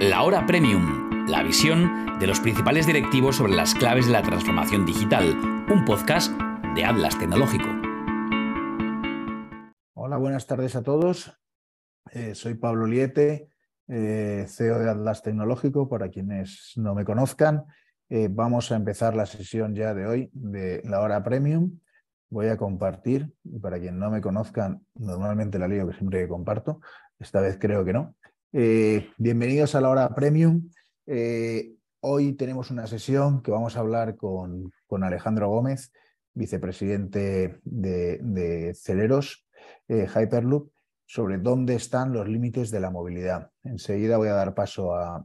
La Hora Premium, la visión de los principales directivos sobre las claves de la transformación digital, un podcast de Atlas Tecnológico. Hola, buenas tardes a todos. Eh, soy Pablo Liete, eh, CEO de Atlas Tecnológico, para quienes no me conozcan. Eh, vamos a empezar la sesión ya de hoy de la hora premium. Voy a compartir, y para quien no me conozcan, normalmente la lío que siempre comparto, esta vez creo que no. Eh, bienvenidos a la hora premium. Eh, hoy tenemos una sesión que vamos a hablar con, Alejandro Gómez, vicepresidente de, Celeros Hyperloop, sobre dónde están los límites de la movilidad. Enseguida voy a dar paso a,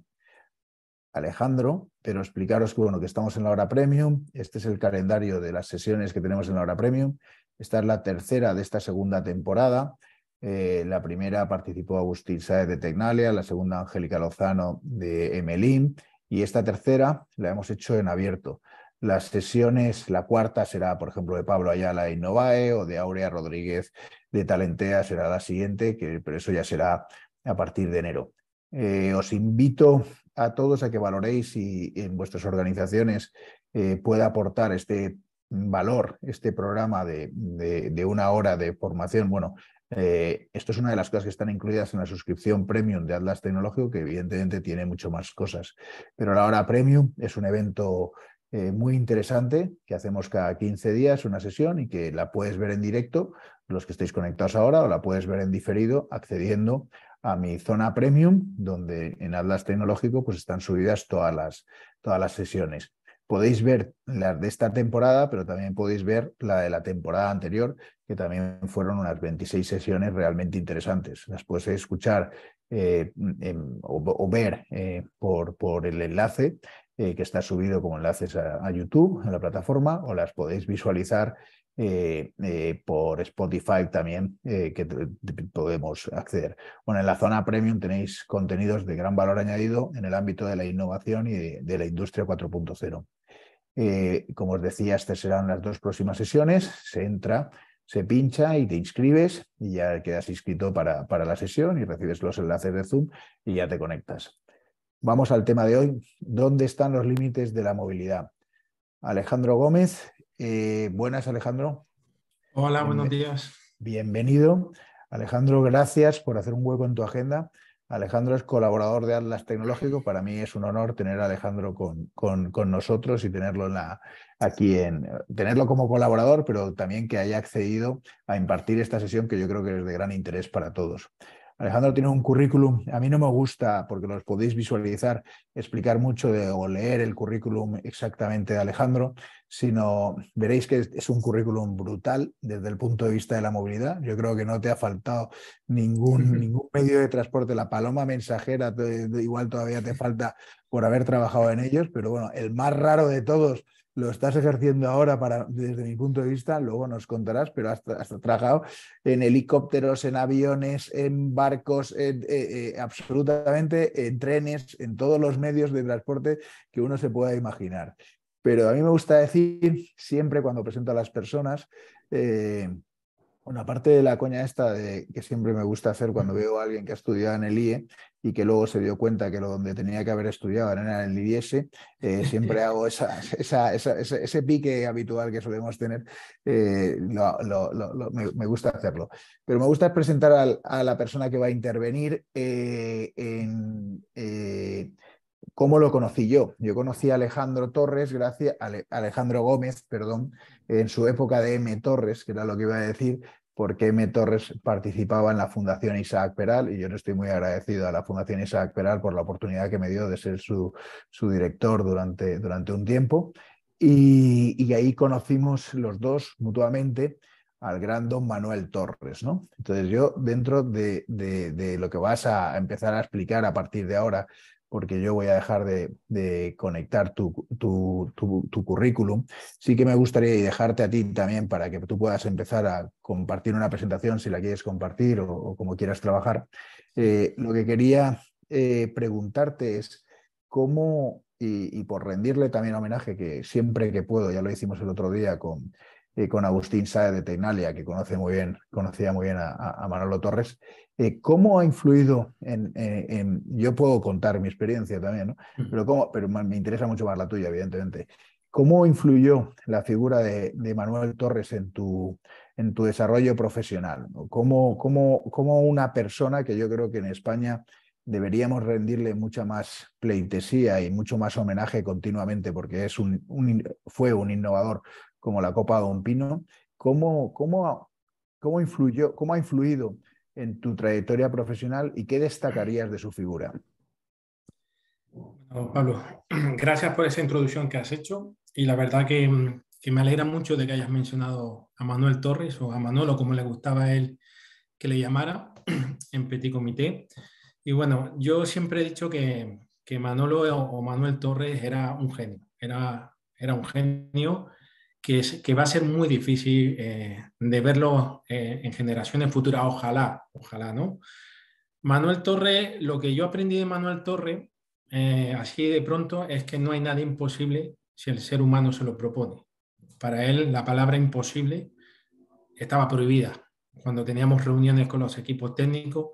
Alejandro, pero explicaros que, bueno, que estamos en la hora premium. Este es el calendario de las sesiones que tenemos en la hora premium. Esta es la tercera de esta segunda temporada. Eh, la primera participó Agustín Saez de Tecnalia, la segunda Angélica Lozano de Emelín y esta tercera la hemos hecho en abierto. Las sesiones, la cuarta será, por ejemplo, de Pablo Ayala de Innovae o de Aurea Rodríguez de Talentea, será la siguiente, que, pero eso ya será a partir de enero. Eh, os invito a todos a que valoréis si en vuestras organizaciones eh, puede aportar este valor, este programa de, de, una hora de formación. Bueno, eh, esto es una de las cosas que están incluidas en la suscripción premium de Atlas Tecnológico, que evidentemente tiene mucho más cosas. Pero la hora premium es un evento eh, muy interesante que hacemos cada 15 días, una sesión, y que la puedes ver en directo, los que estéis conectados ahora, o la puedes ver en diferido accediendo a mi zona premium, donde en Atlas Tecnológico pues están subidas todas las, todas las sesiones. Podéis ver las de esta temporada, pero también podéis ver la de la temporada anterior, que también fueron unas 26 sesiones realmente interesantes. Las podéis escuchar eh, o, ver eh, por, por el enlace eh, que está subido como enlaces a, a, YouTube, en la plataforma, o las podéis visualizar por Spotify también que podemos acceder. Bueno, en la zona premium tenéis contenidos de gran valor añadido en el ámbito de la innovación y de, la industria 4.0. como os decía, estas serán las dos próximas sesiones. Se entra, se pincha y te inscribes y ya quedas inscrito para, para la sesión y recibes los enlaces de Zoom y ya te conectas. Vamos al tema de hoy. ¿Dónde están los límites de la movilidad? Alejandro Gómez eh, buenas, Alejandro. Hola, buenos días. Bienvenido. Alejandro, gracias por hacer un hueco en tu agenda. Alejandro es colaborador de Atlas Tecnológico. Para mí es un honor tener a Alejandro con, con, nosotros y tenerlo en la, aquí en tenerlo como colaborador, pero también que haya accedido a impartir esta sesión que yo creo que es de gran interés para todos. Alejandro tiene un currículum, a mí no me gusta, porque los podéis visualizar, explicar mucho de, o leer el currículum exactamente de Alejandro, sino veréis que es un currículum brutal desde el punto de vista de la movilidad. Yo creo que no te ha faltado ningún, ningún medio de transporte. La paloma mensajera, igual todavía te falta por haber trabajado en ellos, pero bueno, el más raro de todos lo estás ejerciendo ahora para, desde mi punto de vista, luego nos contarás, pero has, trabajado en helicópteros, en aviones, en barcos, eh, eh, absolutamente en trenes, en todos los medios de transporte que uno se pueda imaginar. Pero a mí me gusta decir, siempre cuando presento a las personas, eh, bueno, aparte de la coña esta de, que siempre me gusta hacer cuando veo a alguien que ha estudiado en el IE y que luego se dio cuenta que lo donde tenía que haber estudiado era en el IES, eh, siempre hago esa, ese, pique habitual que solemos tener, eh, me, gusta hacerlo. Pero me gusta presentar a, la persona que va a intervenir eh, en cómo lo conocí yo. Yo conocí a Alejandro Torres, gracias a Alejandro Gómez, perdón, en su época de M. Torres, que era lo que iba a decir, porque M. Torres participaba en la Fundación Isaac Peral y yo le estoy muy agradecido a la Fundación Isaac Peral por la oportunidad que me dio de ser su, director durante, durante un tiempo. Y, ahí conocimos los dos mutuamente al gran don Manuel Torres. ¿no? Entonces yo dentro de, de, lo que vas a empezar a explicar a partir de ahora porque yo voy a dejar de, conectar tu, currículum. Sí que me gustaría dejarte a ti también para que tú puedas empezar a compartir una presentación si la quieres compartir o, como quieras trabajar. Eh, lo que quería eh, preguntarte es cómo, y, por rendirle también homenaje, que siempre que puedo, ya lo hicimos el otro día con, eh, con Agustín Saez de Tecnalia, que conoce muy bien, conocía muy bien a, Manolo Torres. Eh, ¿Cómo ha influido en, Yo puedo contar mi experiencia también, ¿no? pero, cómo, pero me interesa mucho más la tuya, evidentemente. ¿Cómo influyó la figura de, Manuel Torres en tu, en tu desarrollo profesional? ¿Cómo, cómo, cómo una persona que yo creo que en España deberíamos rendirle mucha más pleitesía y mucho más homenaje continuamente porque es un, fue un innovador como la Copa Don Pino. ¿Cómo, cómo, cómo, influyó, ¿Cómo ha influido en tu trayectoria profesional y qué destacarías de su figura? Pablo, gracias por esa introducción que has hecho y la verdad que, que, me alegra mucho de que hayas mencionado a Manuel Torres o a Manolo, como le gustaba a él que le llamara en Petit Comité. Y bueno, yo siempre he dicho que, que Manolo o Manuel Torres era un genio, era, era un genio que, va a ser muy difícil eh, de verlo eh, en generaciones futuras, ojalá, ojalá, ¿no? Manuel Torres, lo que yo aprendí de Manuel Torres, eh, así de pronto, es que no hay nada imposible si el ser humano se lo propone. Para él, la palabra imposible estaba prohibida. Cuando teníamos reuniones con los equipos técnicos,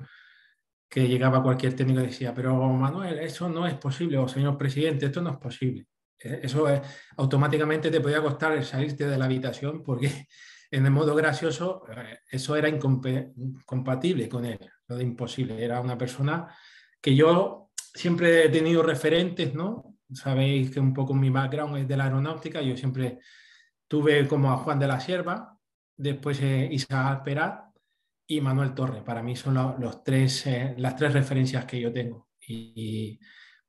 que llegaba cualquier técnico y decía, pero Manuel, eso no es posible, o señor presidente, esto no es posible. E, eso es, automáticamente te podía costar salirte de la habitación porque en el modo gracioso eh, eso era incompatible con él, lo de imposible. Era una persona que yo siempre he tenido referentes, ¿no? Sabéis que un poco mi background es de la aeronáutica, yo siempre tuve como a Juan de la Sierva, después eh, Isaac Perat, y Manuel Torre. Para mí son los tres, eh, las tres referencias que yo tengo. Y,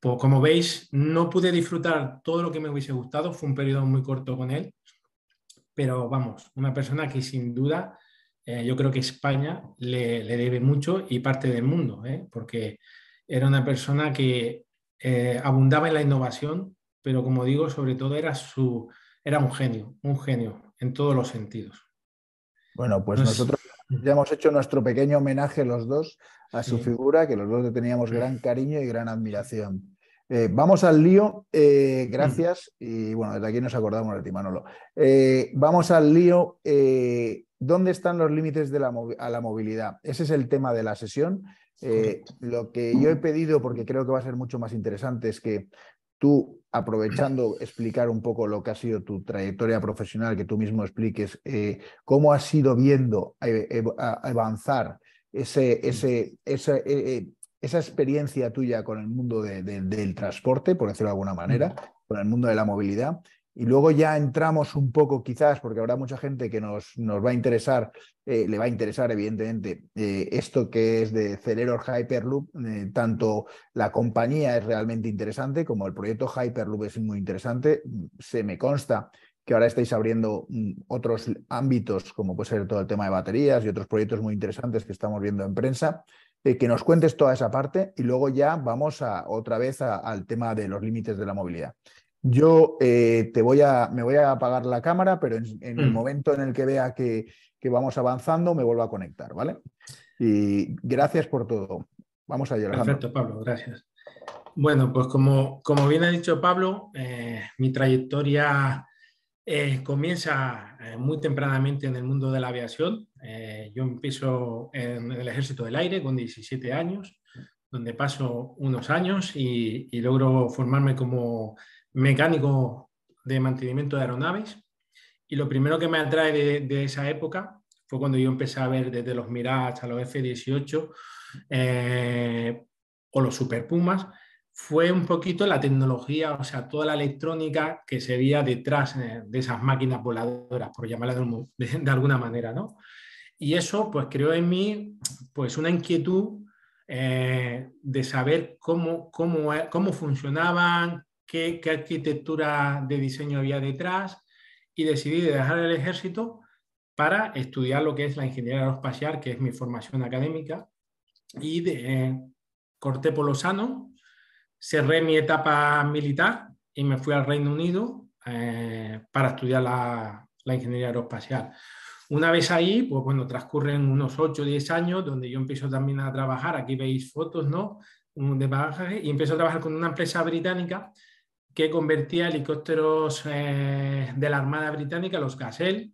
pues, como veis, no pude disfrutar todo lo que me hubiese gustado. Fue un periodo muy corto con él. Pero vamos, una persona que sin duda eh, yo creo que España le, debe mucho y parte del mundo, ¿eh? porque era una persona que abundaba en la innovación, pero como digo, sobre todo era, su, era un genio, un genio en todos los sentidos. Bueno, pues nosotros ya hemos hecho nuestro pequeño homenaje los dos a su figura, que los dos le teníamos gran cariño y gran admiración. Eh, vamos al lío, eh, gracias. Y bueno, desde aquí nos acordamos de ti, Manolo. Eh, vamos al lío. ¿Dónde están los límites de la a la movilidad? Ese es el tema de la sesión. lo que yo he pedido, porque creo que va a ser mucho más interesante, es que tú, aprovechando explicar un poco lo que ha sido tu trayectoria profesional, que tú mismo expliques eh, cómo has ido viendo avanzar ese, ese, esa, eh, eh, esa, experiencia tuya con el mundo del transporte, por decirlo de alguna manera, con el mundo de la movilidad, y luego ya entramos un poco, quizás, porque habrá mucha gente que nos, nos va a interesar, eh, le va a interesar, evidentemente, eh, esto que es de Celeror Hyperloop. Eh, tanto la compañía es realmente interesante como el proyecto Hyperloop es muy interesante. Se me consta que ahora estáis abriendo mm, otros ámbitos, como puede ser todo el tema de baterías y otros proyectos muy interesantes que estamos viendo en prensa. que nos cuentes toda esa parte y luego ya vamos a, otra vez al tema de los límites de la movilidad. Yo eh, te voy a, me voy a apagar la cámara, pero en, el mm. momento en el que vea que, vamos avanzando, me vuelvo a conectar, ¿vale? Y gracias por todo. Vamos a llegar. Perfecto, Pablo, gracias. Bueno, pues como, como bien ha dicho Pablo, eh, mi trayectoria eh, comienza muy tempranamente en el mundo de la aviación. yo empiezo en el Ejército del Aire con 17 años, donde paso unos años y, y logro formarme como mecánico de mantenimiento de aeronaves. Y lo primero que me atrae de, esa época fue cuando yo empecé a ver desde los Mirage a los F-18 eh, o los Super Pumas, fue un poquito la tecnología, o sea, toda la electrónica que se veía detrás eh, de esas máquinas voladoras, por llamarla de, alguna manera, ¿no? Y eso, pues, creó en mí, pues, una inquietud eh, de saber cómo, cómo, cómo funcionaban, qué, arquitectura de diseño había detrás y decidí dejar el ejército para estudiar lo que es la ingeniería aeroespacial, que es mi formación académica, y de, eh, corté por lo sano, cerré mi etapa militar y me fui al Reino Unido eh, para estudiar la, ingeniería aeroespacial. Una vez ahí, pues bueno, transcurren unos 8 o 10 años donde yo empiezo también a trabajar, aquí veis fotos, ¿no? De bagaje, y empiezo a trabajar con una empresa británica que convertía helicópteros eh, de la Armada Británica, los Gazelle,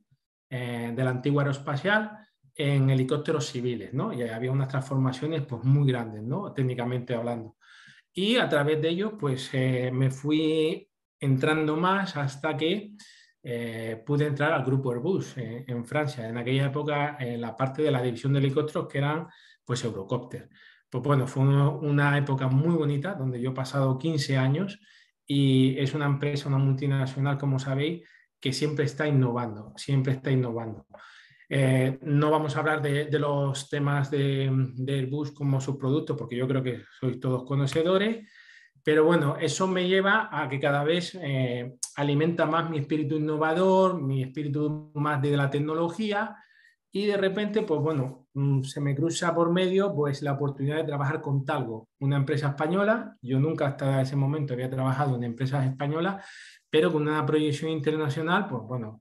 eh, de la antigua aeroespacial en helicópteros civiles, ¿no? Y había unas transformaciones pues, muy grandes, ¿no? Técnicamente hablando. Y a través de ello, pues eh, me fui entrando más hasta que eh, pude entrar al grupo Airbus en Francia. En aquella época, en la parte de la división de helicópteros que eran pues Eurocopter. Pues bueno, fue una época muy bonita donde yo he pasado 15 años y es una empresa, una multinacional, como sabéis, que siempre está innovando, siempre está innovando. Eh, no vamos a hablar de, los temas de, Airbus como subproducto, porque yo creo que sois todos conocedores, pero bueno, eso me lleva a que cada vez eh, alimenta más mi espíritu innovador, mi espíritu más de la tecnología, y de repente, pues bueno, se me cruza por medio pues la oportunidad de trabajar con Talgo, una empresa española. Yo nunca hasta ese momento había trabajado en empresas españolas, pero con una proyección internacional, pues bueno,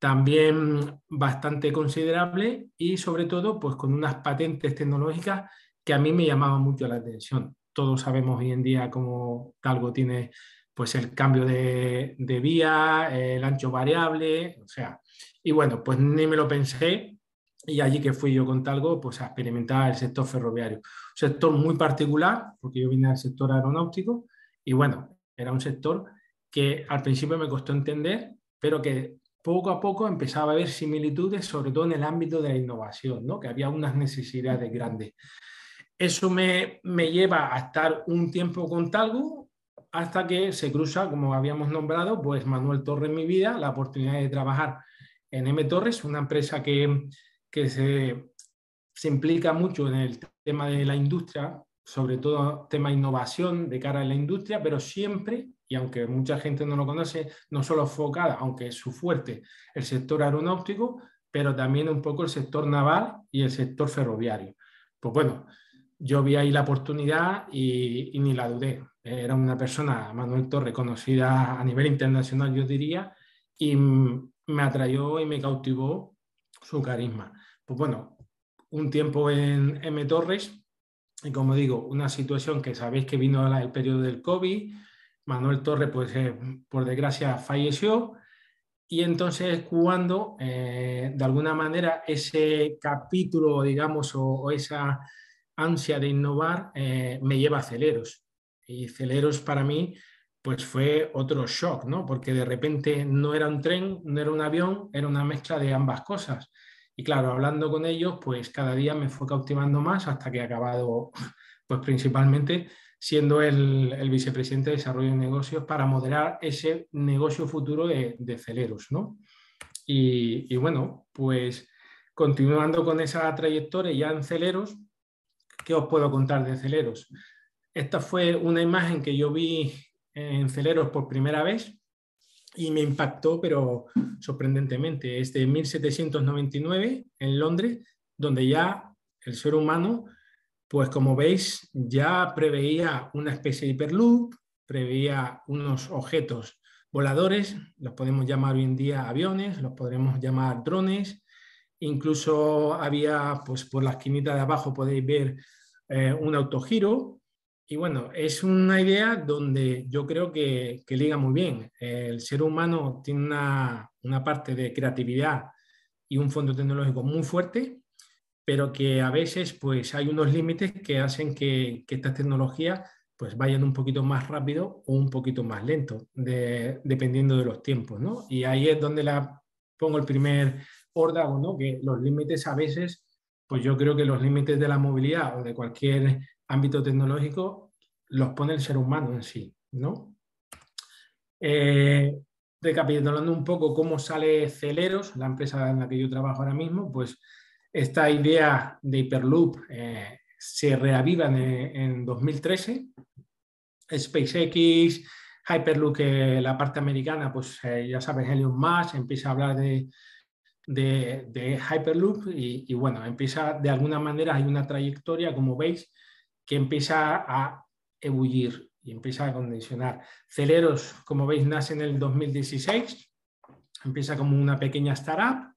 también bastante considerable y sobre todo pues con unas patentes tecnológicas que a mí me llamaban mucho la atención. Todos sabemos hoy en día cómo Talgo tiene pues el cambio de, de vía, el ancho variable, o sea, y bueno, pues ni me lo pensé y allí que fui yo con Talgo pues a experimentar el sector ferroviario. Un sector muy particular, porque yo vine del sector aeronáutico y bueno, era un sector que al principio me costó entender, pero que poco a poco empezaba a haber similitudes, sobre todo en el ámbito de la innovación, ¿no? que había unas necesidades grandes. Eso me, me lleva a estar un tiempo con Talgo hasta que se cruza, como habíamos nombrado, pues Manuel Torres en mi vida, la oportunidad de trabajar en M Torres, una empresa que, que se, se implica mucho en el tema de la industria, sobre todo tema innovación de cara a la industria, pero siempre y aunque mucha gente no lo conoce, no solo enfocada, aunque es su fuerte, el sector aeronáutico, pero también un poco el sector naval y el sector ferroviario. Pues bueno, yo vi ahí la oportunidad y, ni la dudé. Era una persona, Manuel Torre, conocida a nivel internacional, yo diría, y me atrayó y me cautivó su carisma. Pues bueno, un tiempo en M Torres, y como digo, una situación que sabéis que vino el periodo del COVID, Manuel Torre, pues eh, por desgracia, falleció. Y entonces cuando, eh, de alguna manera, ese capítulo, digamos, o, esa ansia de innovar eh, me lleva a Celeros. Y Celeros para mí, pues fue otro shock, ¿no? Porque de repente no era un tren, no era un avión, era una mezcla de ambas cosas. Y claro, hablando con ellos, pues cada día me fue cautivando más hasta que he acabado, pues principalmente siendo el, vicepresidente de Desarrollo de Negocios para moderar ese negocio futuro de, Celeros. ¿no? Y, bueno, pues continuando con esa trayectoria ya en Celeros, ¿qué os puedo contar de Celeros? Esta fue una imagen que yo vi en Celeros por primera vez y me impactó, pero sorprendentemente. Es de 1799 en Londres, donde ya el ser humano pues como veis, ya preveía una especie de hiperloop, preveía unos objetos voladores, los podemos llamar hoy en día aviones, los podremos llamar drones, incluso había, pues por la esquinita de abajo podéis ver eh, un autogiro, y bueno, es una idea donde yo creo que, que liga muy bien. El ser humano tiene una, una parte de creatividad y un fondo tecnológico muy fuerte, pero que a veces pues hay unos límites que hacen que, que estas tecnologías pues vayan un poquito más rápido o un poquito más lento, dependiendo de los tiempos, ¿no? Y ahí es donde la pongo el primer órdago, ¿no? Que los límites a veces, pues yo creo que los límites de la movilidad o de cualquier ámbito tecnológico los pone el ser humano en sí, ¿no? Eh, recapitulando un poco cómo sale Celeros, la empresa en la que yo trabajo ahora mismo, pues esta idea de Hyperloop eh, se reaviva en, 2013. SpaceX, Hyperloop, la parte americana, pues eh, ya sabes, Elon Musk empieza a hablar de, de, Hyperloop y, bueno, empieza de alguna manera, hay una trayectoria, como veis, empieza a ebullir y empieza a condicionar. Celeros, como veis, nace en el 2016, empieza como una pequeña startup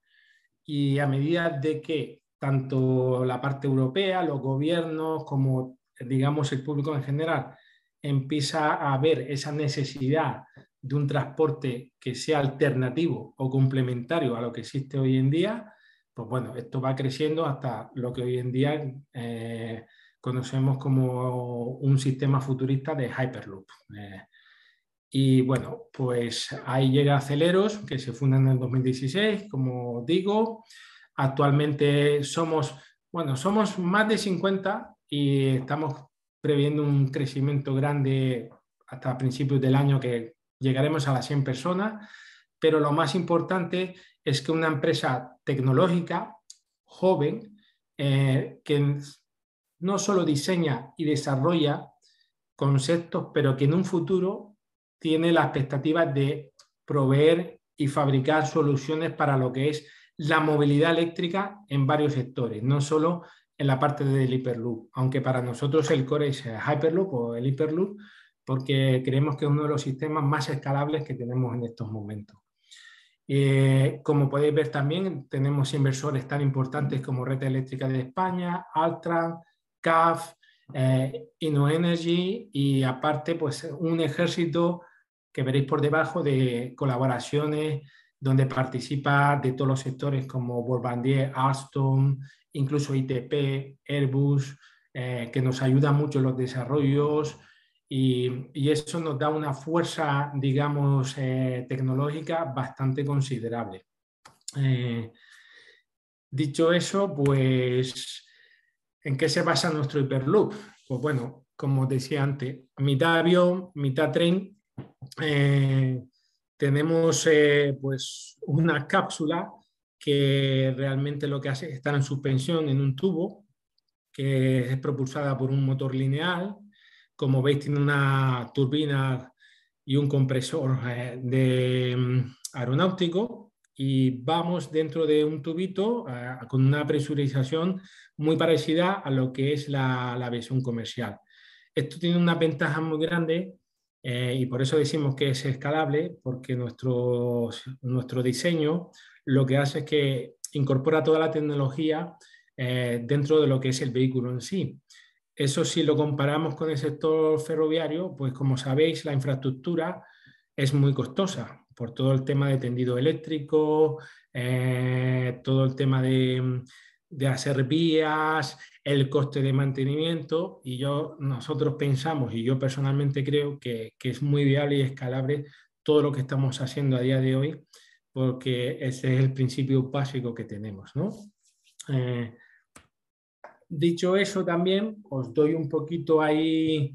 y a medida de que tanto la parte europea, los gobiernos, como digamos el público en general, empieza a ver esa necesidad de un transporte que sea alternativo o complementario a lo que existe hoy en día, pues bueno, esto va creciendo hasta lo que hoy en día eh, conocemos como un sistema futurista de Hyperloop. Eh, y bueno, pues ahí llega Aceleros, que se funda en el 2016, como digo. Actualmente somos, bueno, somos más de 50 y estamos previendo un crecimiento grande hasta principios del año que llegaremos a las 100 personas, pero lo más importante es que una empresa tecnológica joven eh, que no solo diseña y desarrolla conceptos, pero que en un futuro tiene la expectativa de proveer y fabricar soluciones para lo que es la movilidad eléctrica en varios sectores, no solo en la parte del Hyperloop, aunque para nosotros el core es Hyperloop o el Hyperloop, porque creemos que es uno de los sistemas más escalables que tenemos en estos momentos. Eh, como podéis ver también, tenemos inversores tan importantes como Red Eléctrica de España, Altran, CAF, eh, InnoEnergy y aparte pues un ejército que veréis por debajo de colaboraciones donde participa de todos los sectores como Bombardier, Alstom, incluso ITP, Airbus, eh, que nos ayuda mucho en los desarrollos, y, eso nos da una fuerza, digamos, eh, tecnológica bastante considerable. Eh, dicho eso, pues, ¿en qué se basa nuestro Hyperloop? Pues bueno, como decía antes, mitad avión, mitad tren. Eh, tenemos pues una cápsula que realmente lo que hace es estar en suspensión en un tubo que es propulsada por un motor lineal como veis, tiene una turbina y un compresor eh, de mm, aeronáutico y vamos dentro de un tubito eh, con una presurización muy parecida a lo que es la, la versión comercial. Esto tiene una ventaja muy grande eh, y por eso decimos que es escalable, porque nuestro, nuestro diseño lo que hace es que incorpora toda la tecnología dentro de lo que es el vehículo en sí. Eso si lo comparamos con el sector ferroviario, pues como sabéis, la infraestructura es muy costosa por todo el tema de tendido eléctrico, eh, todo el tema de, hacer vías, el coste de mantenimiento y yo, nosotros pensamos y yo personalmente creo que, es muy viable y escalable todo lo que estamos haciendo a día de hoy porque ese es el principio básico que tenemos. ¿no? Eh, Dicho eso, también os doy un poquito ahí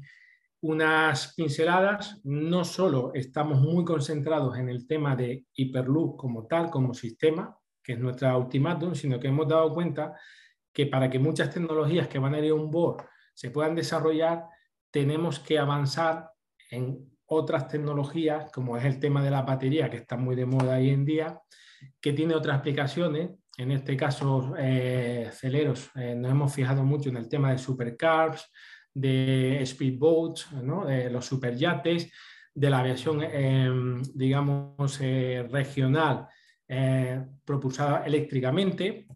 unas pinceladas. No solo estamos muy concentrados en el tema de Hyperloop como tal, como sistema, que es nuestra ultimátum, sino que hemos dado cuenta que para que muchas tecnologías que van a ir a un board se puedan desarrollar, tenemos que avanzar en otras tecnologías, como es el tema de la batería, que está muy de moda hoy en día, que tiene otras aplicaciones en este caso eh, Celeros, eh, nos hemos fijado mucho en el tema de supercars, de speedboats, de los superyates, de la aviación, em, digamos, eh, regional propulsada eléctricamente.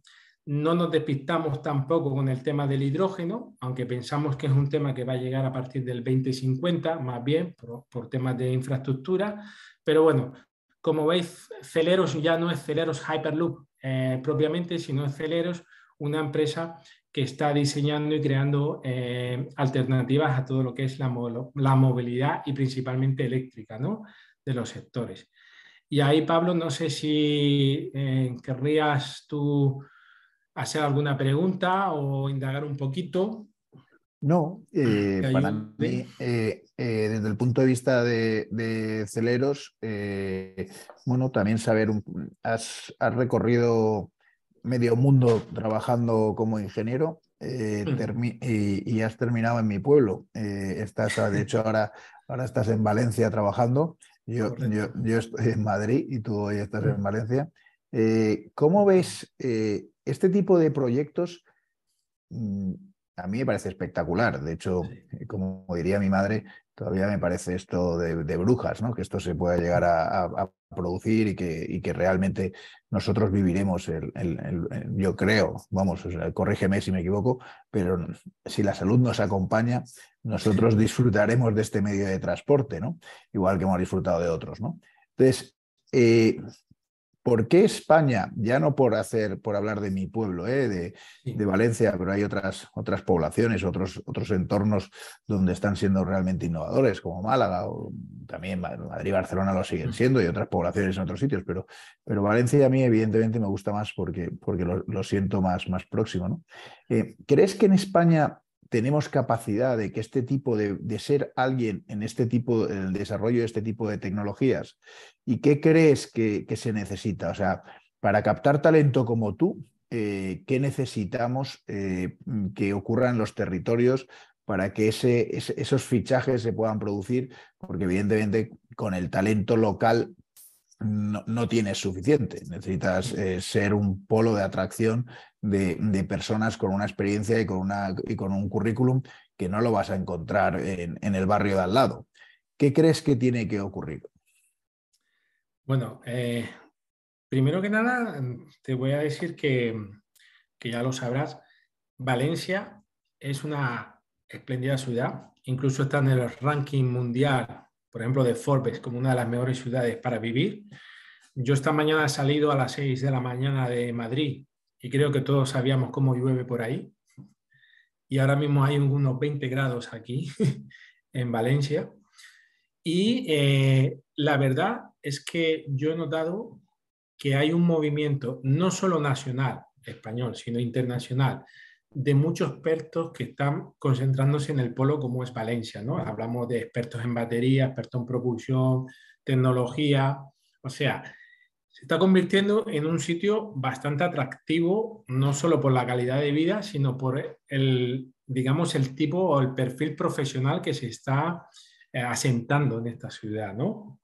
No nos despistamos tampoco con el tema del hidrógeno, aunque pensamos que es un tema que va a llegar a partir del 2050, más bien por, temas de infraestructura. Pero bueno, como veis, Celeros ya no es Celeros Hyperloop eh, propiamente, sino Celeros, una empresa que está diseñando y creando eh, alternativas a todo lo que es la, la movilidad y principalmente eléctrica ¿no? de los sectores. Y ahí, Pablo, no sé si eh, querrías tú hacer alguna pregunta o indagar un poquito. No, para mí, desde el punto de vista de, Celeros, bueno, también saber, has, recorrido medio mundo trabajando como ingeniero eh, y, has terminado en mi pueblo. Eh, estás, de hecho, ahora, ahora estás en Valencia trabajando. Yo, yo, estoy en Madrid y tú hoy estás en Valencia. Eh, ¿Cómo ves este tipo de proyectos? Mm, a mí me parece espectacular. De hecho, como diría mi madre, todavía me parece esto de, brujas, ¿no? que esto se pueda llegar a, producir y que, y que, realmente nosotros viviremos, el, yo creo, vamos, corrígeme si me equivoco, pero si la salud nos acompaña, nosotros disfrutaremos de este medio de transporte, ¿no? igual que hemos disfrutado de otros. ¿no? Entonces, eh, ¿Por qué España, ya no por hacer, por hablar de mi pueblo, ¿eh? de, Valencia, pero hay otras, otras poblaciones, otros, otros entornos donde están siendo realmente innovadores, como Málaga, o también Madrid y Barcelona lo siguen mm. siendo, y otras poblaciones en otros sitios, pero, pero Valencia a mí evidentemente me gusta más porque, porque lo, siento más, más próximo. ¿no? Eh, ¿Crees que en España tenemos capacidad de que este tipo de, ser alguien en este tipo, el desarrollo de este tipo de tecnologías? ¿Y qué crees que, se necesita? O sea, para captar talento como tú, eh, ¿qué necesitamos eh, que ocurra en los territorios para que ese, esos fichajes se puedan producir? Porque evidentemente con el talento local no, tienes suficiente. Necesitas eh, ser un polo de atracción de, personas con una experiencia y con, una, y con, un currículum que no lo vas a encontrar en, el barrio de al lado. ¿Qué crees que tiene que ocurrir? Bueno, eh, primero que nada, te voy a decir que, que ya lo sabrás, Valencia es una espléndida ciudad, incluso está en el ranking mundial por ejemplo, de Forbes como una de las mejores ciudades para vivir. Yo esta mañana he salido a las 6 de la mañana de Madrid y creo que todos sabíamos cómo llueve por ahí. Y ahora mismo hay unos 20 grados aquí en Valencia. Y eh, la verdad es que yo he notado que hay un movimiento no solo nacional, español, sino internacional, de muchos expertos que están concentrándose en el polo como es Valencia, ¿no? Hablamos de expertos en batería, expertos en propulsión, tecnología, o sea, se está convirtiendo en un sitio bastante atractivo, no solo por la calidad de vida, sino por el, digamos, el tipo o el perfil profesional que se está eh, asentando en esta ciudad, ¿no?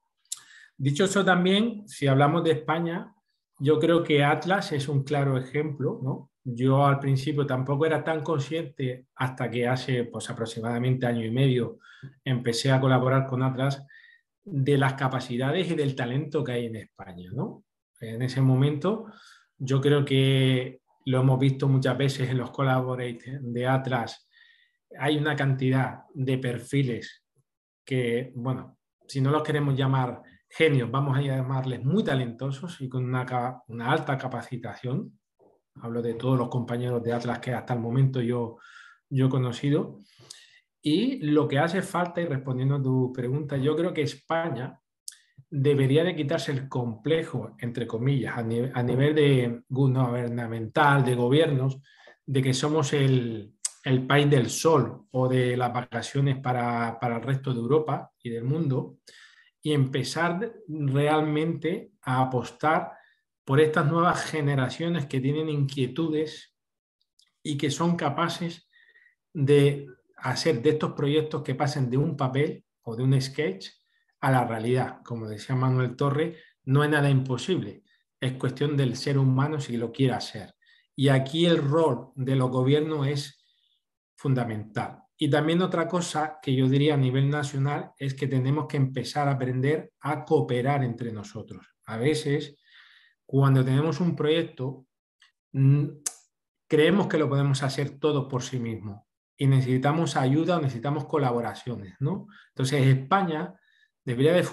Dicho eso también, si hablamos de España, yo creo que Atlas es un claro ejemplo, ¿no? Yo al principio tampoco era tan consciente hasta que hace pues, aproximadamente año y medio empecé a colaborar con Atlas de las capacidades y del talento que hay en España. ¿no? En ese momento yo creo que lo hemos visto muchas veces en los collaborators de Atlas. Hay una cantidad de perfiles que, bueno, si no los queremos llamar genios, vamos a llamarles muy talentosos y con una, una alta capacitación hablo de todos los compañeros de Atlas que hasta el momento yo, yo he conocido. Y lo que hace falta, y respondiendo a tu pregunta, yo creo que España debería de quitarse el complejo, entre comillas, a, nivel, de gubernamental, de gobiernos, de que somos el, el, país del sol o de las vacaciones para, para el resto de Europa y del mundo, y empezar realmente a apostar por estas nuevas generaciones que tienen inquietudes y que son capaces de hacer de estos proyectos que pasen de un papel o de un sketch a la realidad. Como decía Manuel Torre, no es nada imposible, es cuestión del ser humano si lo quiere hacer. Y aquí el rol de los gobiernos es fundamental. Y también otra cosa que yo diría a nivel nacional es que tenemos que empezar a aprender a cooperar entre nosotros. A veces cuando tenemos un proyecto, mm, creemos que lo podemos hacer todos por sí mismos y necesitamos ayuda o necesitamos colaboraciones, ¿no? Entonces, España debería de,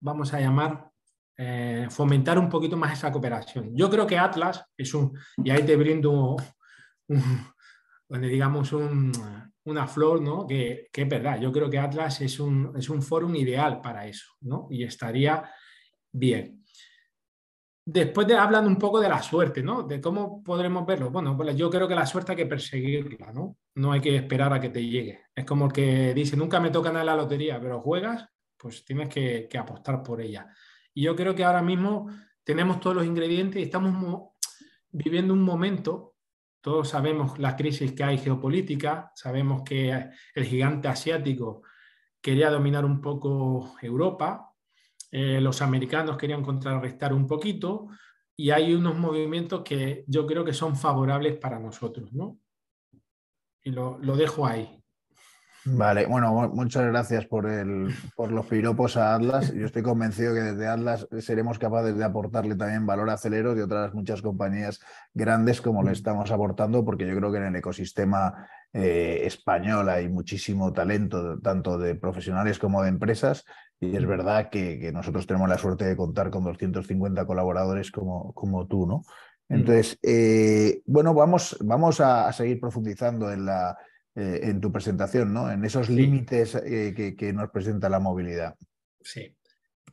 vamos a llamar, eh, fomentar un poquito más esa cooperación. Yo creo que Atlas es un, y ahí te brindo donde digamos una flor, ¿no? Que, que, es verdad, yo creo que Atlas es un, es un foro ideal para eso, ¿no? Y estaría bien. Después de, hablan un poco de la suerte, ¿no? De cómo podremos verlo. Bueno, pues yo creo que la suerte hay que perseguirla, ¿no? No hay que esperar a que te llegue. Es como que dice, nunca me toca nada la lotería, pero juegas, pues tienes que, apostar por ella. Y yo creo que ahora mismo tenemos todos los ingredientes y estamos viviendo un momento, todos sabemos la crisis que hay geopolítica, sabemos que el gigante asiático quería dominar un poco Europa, eh, los americanos querían contrarrestar un poquito y hay unos movimientos que yo creo que son favorables para nosotros, ¿no? Y lo, dejo ahí. Vale, bueno, muchas gracias por, el, por los piropos a Atlas. Yo estoy convencido que desde Atlas seremos capaces de aportarle también valor a Celeros y otras muchas compañías grandes como le mm. estamos aportando, porque yo creo que en el ecosistema eh, español hay muchísimo talento, tanto de profesionales como de empresas, y es verdad que, nosotros tenemos la suerte de contar con 250 colaboradores como, como tú, ¿no? Entonces, eh, bueno, vamos, vamos a seguir profundizando en la eh, en tu presentación, ¿no? En esos límites eh, que, nos presenta la movilidad. Sí.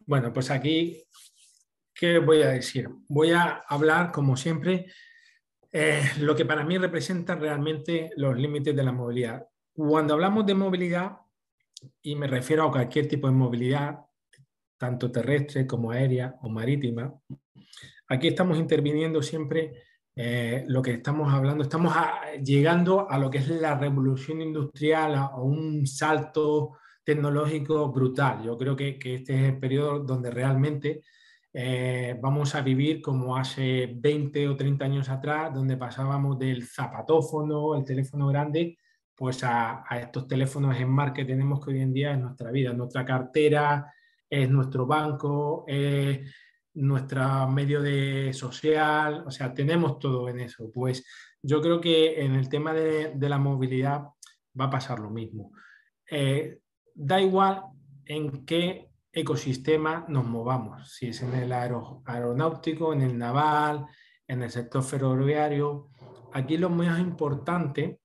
Bueno, pues aquí, ¿qué voy a decir? Voy a hablar, como siempre, lo que para mí representa realmente los límites de la movilidad. Cuando hablamos de movilidad, y me refiero a cualquier tipo de movilidad, tanto terrestre como aérea o marítima, aquí estamos interviniendo siempre eh, lo que estamos hablando, estamos llegando a lo que es la revolución industrial, a, un salto tecnológico brutal. Yo creo que, este es el periodo donde realmente eh, vamos a vivir como hace 20 o 30 años atrás, donde pasábamos del zapatófono, el teléfono grande, pues a, estos teléfonos en mar que tenemos que hoy en día en nuestra vida, nuestra cartera, es nuestro banco, nuestro medio de social, o sea, tenemos todo en eso. Pues yo creo que en el tema de, la movilidad va a pasar lo mismo. Eh, da igual en qué ecosistema nos movamos, si es en el aeronáutico, en el naval, en el sector ferroviario. Aquí lo más importante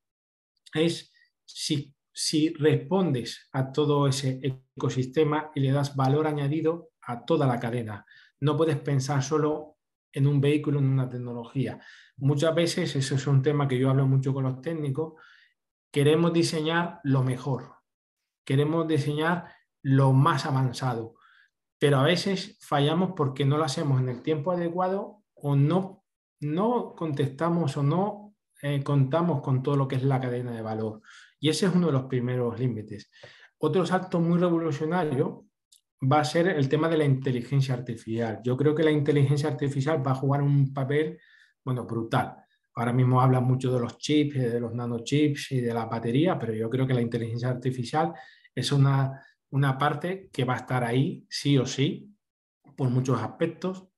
es si, si respondes a todo ese ecosistema y le das valor añadido a toda la cadena no puedes pensar solo en un vehículo, en una tecnología. Muchas veces, eso es un tema que yo hablo mucho con los técnicos, queremos diseñar lo mejor, queremos diseñar lo más avanzado, pero a veces fallamos porque no lo hacemos en el tiempo adecuado o no, no contestamos o no eh, contamos con todo lo que es la cadena de valor. Y ese es uno de los primeros límites. Otro salto muy revolucionario va a ser el tema de la inteligencia artificial. Yo creo que la inteligencia artificial va a jugar un papel, bueno, brutal. Ahora mismo habla mucho de los chips, de los nanochips y de la batería, pero yo creo que la inteligencia artificial es una, una parte que va a estar ahí sí o sí, por muchos aspectos,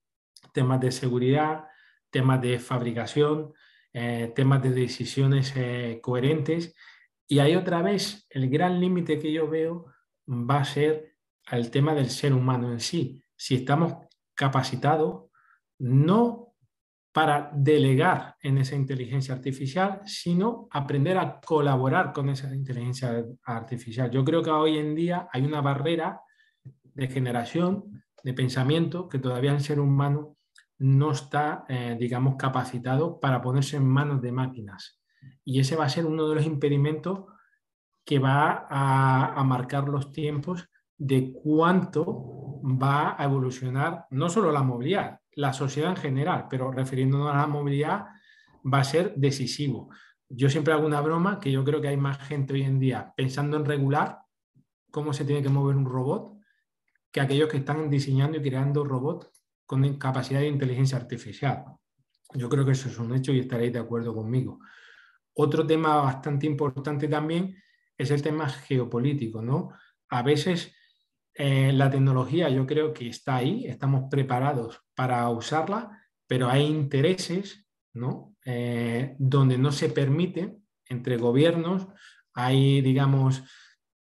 temas de seguridad, temas de fabricación, eh, temas de decisiones eh, coherentes. Y ahí otra vez, el gran límite que yo veo va a ser al tema del ser humano en sí, si estamos capacitados no para delegar en esa inteligencia artificial, sino aprender a colaborar con esa inteligencia artificial. Yo creo que hoy en día hay una barrera de generación, de pensamiento, que todavía el ser humano no está, eh, digamos, capacitado para ponerse en manos de máquinas. Y ese va a ser uno de los impedimentos que va a, a marcar los tiempos de cuánto va a evolucionar no solo la movilidad, la sociedad en general, pero refiriéndonos a la movilidad, va a ser decisivo. Yo siempre hago una broma que yo creo que hay más gente hoy en día pensando en regular cómo se tiene que mover un robot que aquellos que están diseñando y creando robots con capacidad de inteligencia artificial. Yo creo que eso es un hecho y estaréis de acuerdo conmigo. Otro tema bastante importante también es el tema geopolítico, ¿no? A veces eh, la tecnología yo creo que está ahí, estamos preparados para usarla, pero hay intereses ¿no? Eh, donde no se permite entre gobiernos, hay, digamos,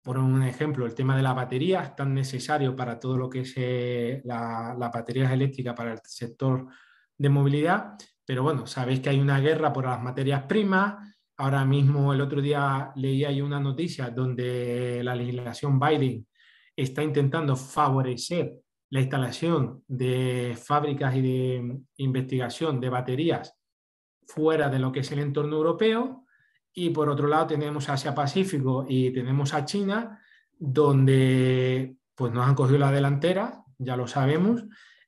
por un ejemplo, el tema de la batería es tan necesario para todo lo que es eh, la, la batería eléctrica para el sector de movilidad, pero bueno, sabéis que hay una guerra por las materias primas. Ahora mismo, el otro día leí ahí una noticia donde la legislación Biden está intentando favorecer la instalación de fábricas y de investigación de baterías fuera de lo que es el entorno europeo. Y por otro lado tenemos Asia Pacífico y tenemos a China, donde pues nos han cogido la delantera, ya lo sabemos,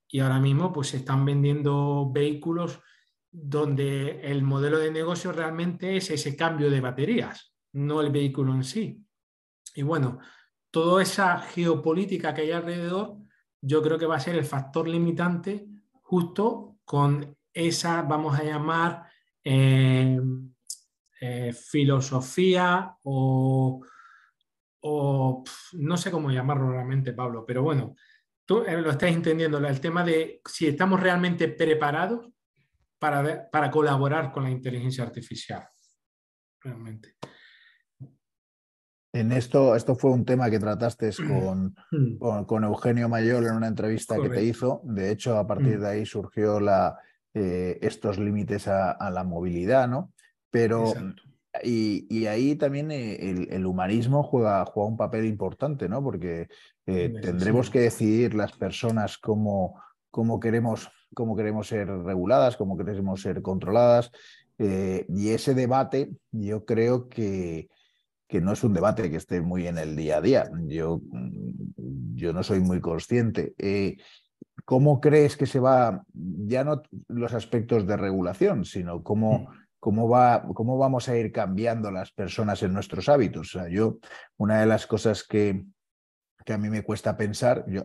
y ahora mismo pues se están vendiendo vehículos donde el modelo de negocio realmente es ese cambio de baterías, no el vehículo en sí. Y bueno, toda esa geopolítica que hay alrededor, yo creo que va a ser el factor limitante justo con esa, vamos a llamar, eh, eh, filosofía o o no sé cómo llamarlo realmente, Pablo, pero bueno, tú eh, lo estás entendiendo, el tema de si estamos realmente preparados para, para colaborar con la inteligencia artificial. Realmente. En esto, esto fue un tema que trataste Mm. con, con, Eugenio Mayol en una entrevista que te hizo. De hecho, a partir Mm. de ahí surgió la, eh, estos límites a, a la movilidad, ¿no? Pero Exacto. y, y ahí también eh, el, el humanismo juega, juega un papel importante, ¿no? Porque eh, tendremos que decidir las personas cómo, cómo, queremos, cómo queremos ser reguladas, cómo queremos ser controladas. eh, y ese debate yo creo que, que no es un debate que esté muy en el día a día. Yo, mm, yo no soy muy consciente. Eh, ¿Cómo crees que se va, ya no los aspectos de regulación, sino cómo, cómo, va, cómo vamos a ir cambiando las personas en nuestros hábitos? O sea, yo, una de las cosas que, que a mí me cuesta pensar, yo,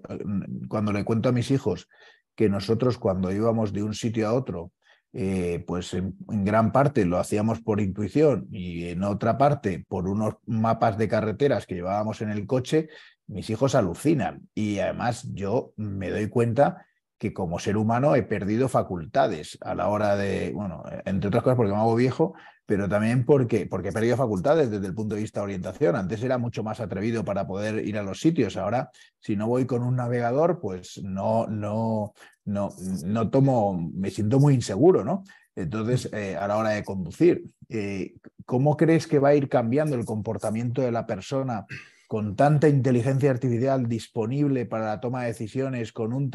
cuando le cuento a mis hijos que nosotros cuando íbamos de un sitio a otro, eh, pues en, gran parte lo hacíamos por intuición y en otra parte por unos mapas de carreteras que llevábamos en el coche, mis hijos alucinan. Y además yo me doy cuenta que como ser humano he perdido facultades a la hora de, bueno, entre otras cosas porque me hago viejo, pero también porque, porque he perdido facultades desde el punto de vista de orientación. Antes era mucho más atrevido para poder ir a los sitios. Ahora, si no voy con un navegador, pues no, no, no, no tomo, me siento muy inseguro, ¿no? Entonces, eh, a la hora de conducir, eh, ¿cómo crees que va a ir cambiando el comportamiento de la persona con tanta inteligencia artificial disponible para la toma de decisiones, con,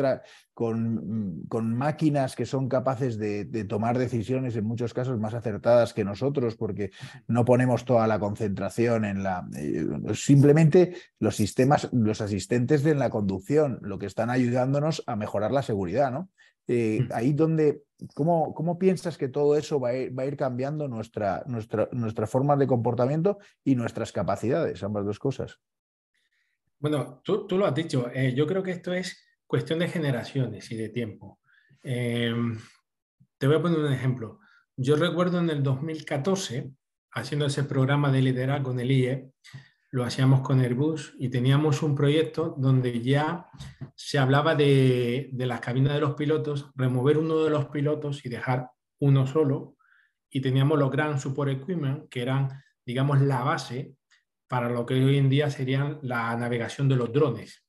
con, máquinas que son capaces de, tomar decisiones en muchos casos más acertadas que nosotros, porque no ponemos toda la concentración en la... Eh, simplemente los sistemas, los asistentes de la conducción, lo que están ayudándonos a mejorar la seguridad, ¿no? Eh, ahí donde, ¿cómo, ¿cómo, piensas que todo eso va a ir, va a ir cambiando nuestra, nuestra, nuestra forma de comportamiento y nuestras capacidades, ambas dos cosas? Bueno, tú, tú lo has dicho, eh, yo creo que esto es cuestión de generaciones y de tiempo. Eh, te voy a poner un ejemplo. Yo recuerdo en el 2014, haciendo ese programa de liderazgo con el IE, lo hacíamos con Airbus y teníamos un proyecto donde ya se hablaba de, de, las cabinas de los pilotos, remover uno de los pilotos y dejar uno solo. Y teníamos los Grand Support Equipment, que eran, digamos, la base para lo que hoy en día serían la navegación de los drones.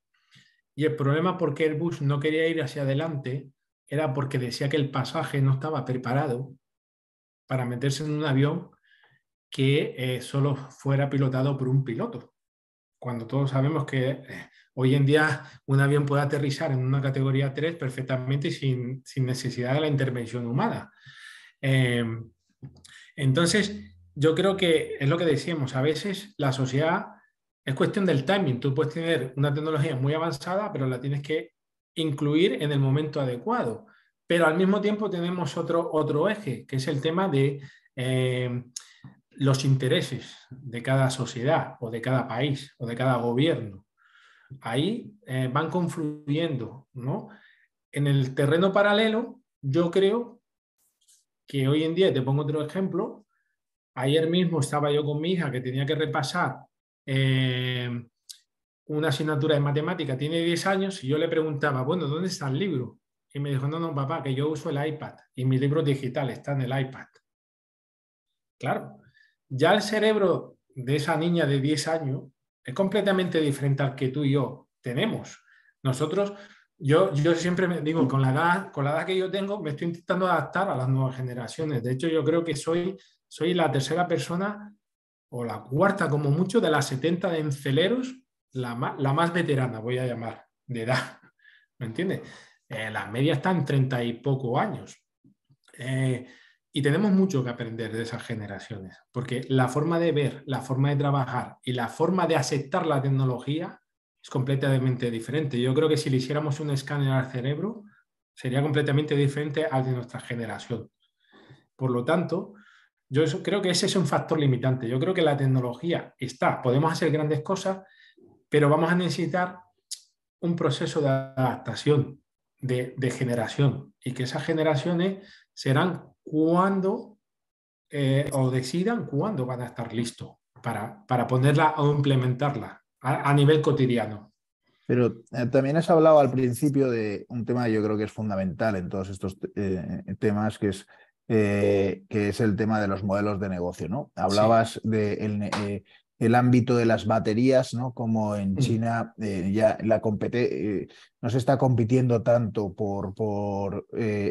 Y el problema por qué Airbus no quería ir hacia adelante era porque decía que el pasaje no estaba preparado para meterse en un avión que eh, solo fuera pilotado por un piloto. Cuando todos sabemos que eh, hoy en día un avión puede aterrizar en una categoría 3 perfectamente sin, sin necesidad de la intervención humana. Eh, entonces, yo creo que es lo que decíamos, a veces la sociedad es cuestión del timing. Tú puedes tener una tecnología muy avanzada, pero la tienes que incluir en el momento adecuado. Pero al mismo tiempo tenemos otro, otro eje, que es el tema de los intereses de cada sociedad o de cada país o de cada gobierno. Ahí eh, van confluyendo, ¿no? En el terreno paralelo, yo creo que hoy en día, te pongo otro ejemplo, ayer mismo estaba yo con mi hija que tenía que repasar eh, una asignatura de matemática, tiene 10 años, y yo le preguntaba, bueno, ¿dónde está el libro? Y me dijo, no, no, papá, que yo uso el iPad y mi libro digital está en el iPad. Claro, ya el cerebro de esa niña de 10 años es completamente diferente al que tú y yo tenemos. Nosotros, yo, yo siempre me digo, con la, edad, con la edad que yo tengo, me estoy intentando adaptar a las nuevas generaciones. De hecho, yo creo que soy, soy la tercera persona o la cuarta como mucho de las 70 de enceleros, la más, la más veterana, voy a llamar, de edad. ¿Me entiendes? Eh, la media está en 30 y poco años. Eh, y tenemos mucho que aprender de esas generaciones, porque la forma de ver, la forma de trabajar y la forma de aceptar la tecnología es completamente diferente. Yo creo que si le hiciéramos un escáner al cerebro, sería completamente diferente al de nuestra generación. Por lo tanto, yo creo que ese es un factor limitante. Yo creo que la tecnología está, podemos hacer grandes cosas, pero vamos a necesitar un proceso de adaptación, de, de generación, y que esas generaciones serán cuando eh, o decidan cuándo van a estar listos para, para ponerla o implementarla a, nivel cotidiano. Pero eh, también has hablado al principio de un tema que yo creo que es fundamental en todos estos eh, temas, que es, que es el tema de los modelos de negocio. ¿no? Hablabas del el ámbito de las baterías, ¿no? Como en mm. China ya la no se está compitiendo tanto por, por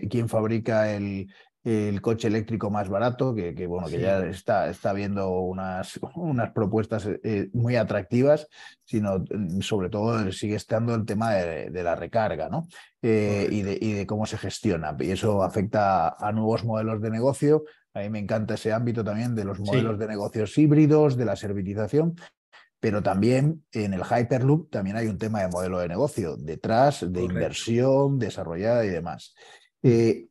quién fabrica el, el coche eléctrico más barato, que, bueno, que ya está, está viendo unas, unas propuestas eh, muy atractivas, sino mm, sobre todo sigue estando el tema de, la recarga ¿no? Eh, y, de, y, de, cómo se gestiona. Y eso afecta a nuevos modelos de negocio. A mí me encanta ese ámbito también de los modelos de negocios híbridos, de la servitización, pero también en el Hyperloop también hay un tema de modelo de negocio detrás, de inversión desarrollada y demás. Eh,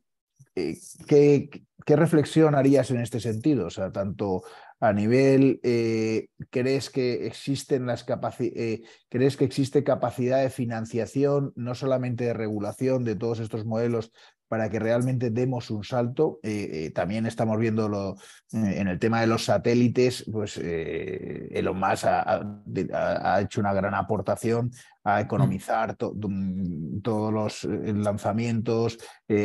eh, ¿qué, ¿qué, reflexión harías en este sentido? O sea, tanto a nivel, eh, ¿crees que existen las crees que existe capacidad de financiación, no solamente de regulación de todos estos modelos para que realmente demos un salto. también estamos viendo en el tema de los satélites, pues Elon Musk ha, hecho una gran aportación a mm. economizar todos los lanzamientos.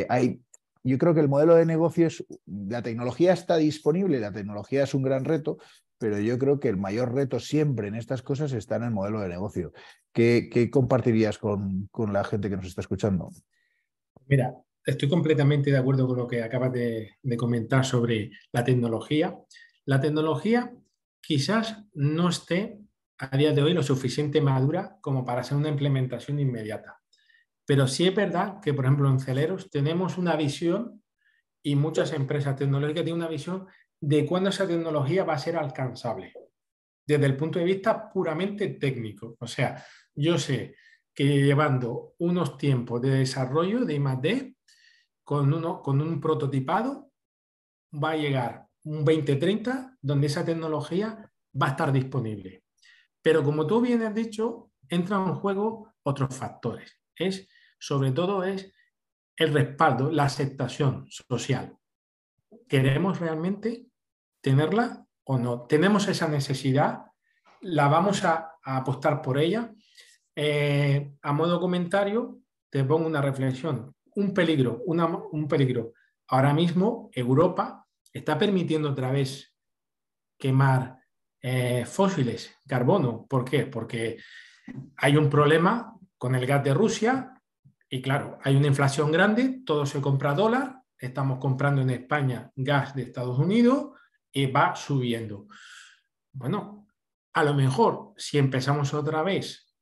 hay yo creo que el modelo de negocio es, la tecnología está disponible, la tecnología es un gran reto, pero yo creo que el mayor reto siempre en estas cosas está en el modelo de negocio. ¿Qué, compartirías con, con, la gente que nos está escuchando? Mira, estoy completamente de acuerdo con lo que acabas de, comentar sobre la tecnología. La tecnología quizás no esté a día de hoy lo suficiente madura como para hacer una implementación inmediata. Pero sí es verdad que, por ejemplo, en Celeros tenemos una visión y muchas empresas tecnológicas tienen una visión de cuándo esa tecnología va a ser alcanzable, desde el punto de vista puramente técnico. O sea, yo sé que llevando unos tiempos de desarrollo de I+.D. con, uno, con un prototipado va a llegar un 2030 donde esa tecnología va a estar disponible. Pero como tú bien has dicho, entran en juego otros factores. Es sobre todo es el respaldo, la aceptación social. ¿Queremos realmente tenerla o no? ¿Tenemos esa necesidad? ¿La vamos a, apostar por ella? Eh, a modo comentario, te pongo una reflexión. Un peligro, un peligro. Ahora mismo Europa está permitiendo otra vez quemar eh, fósiles, carbono. ¿Por qué? Porque hay un problema con el gas de Rusia, y claro, hay una inflación grande, todo se compra dólar, estamos comprando en España gas de Estados Unidos y va subiendo. Bueno, a lo mejor si empezamos otra vez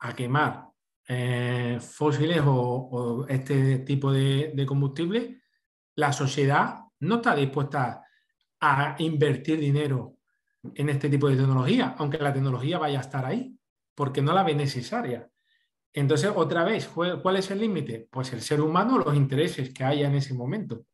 a quemar eh, fósiles o, este tipo de, combustible, la sociedad no está dispuesta a invertir dinero en este tipo de tecnología, aunque la tecnología vaya a estar ahí, porque no la ve necesaria. Entonces, otra vez, ¿cuál es el límite? Pues el ser humano, los intereses que haya en ese momento.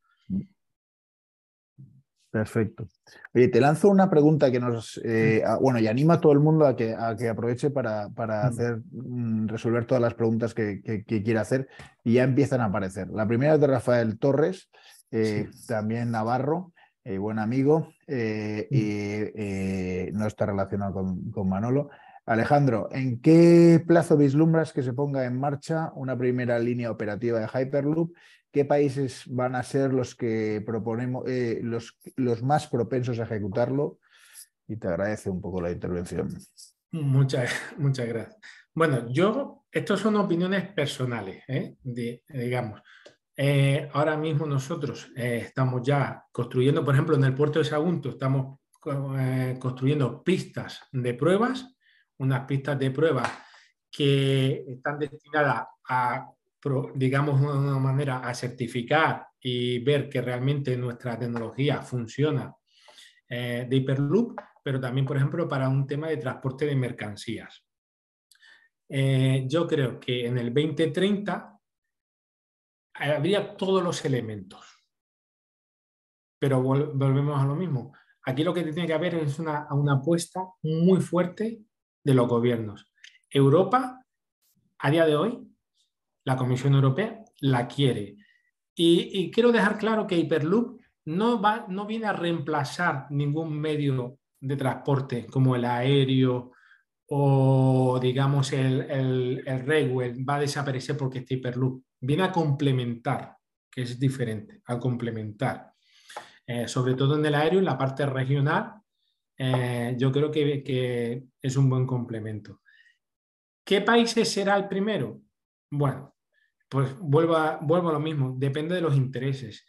Perfecto. Oye, te lanzo una pregunta que nos, eh, bueno, y anima a todo el mundo a que, a que aproveche para, para hacer, mm, resolver todas las preguntas que, que, quiera hacer y ya empiezan a aparecer. La primera es de Rafael Torres, eh, también Navarro, eh, buen amigo, y no está relacionado con, con Manolo. Alejandro, ¿en qué plazo vislumbras que se ponga en marcha una primera línea operativa de Hyperloop? ¿Qué países van a ser los que proponemos, eh, los, los, más propensos a ejecutarlo? Y te agradece un poco la intervención. Muchas, muchas gracias. Bueno, yo, estas son opiniones personales, ¿eh? digamos. Eh, ahora mismo nosotros estamos ya construyendo, por ejemplo, en el puerto de Sagunto, estamos construyendo pistas de pruebas unas pistas de prueba que están destinadas a, digamos, de una manera a certificar y ver que realmente nuestra tecnología funciona eh, de Hyperloop, pero también, por ejemplo, para un tema de transporte de mercancías. Eh, yo creo que en el 2030 habría todos los elementos, pero volvemos a lo mismo. Aquí lo que tiene que haber es una, una apuesta muy fuerte de los gobiernos. Europa, a día de hoy, la Comisión Europea la quiere. Y, quiero dejar claro que Hyperloop no, va, no viene a reemplazar ningún medio de transporte como el aéreo o digamos el, el, el va a desaparecer porque este Hyperloop. Viene a complementar, que es diferente, a complementar. Eh, sobre todo en el aéreo, en la parte regional, eh, yo creo que, que, es un buen complemento. ¿Qué países será el primero? Bueno, pues vuelvo a, vuelvo a lo mismo, depende de los intereses.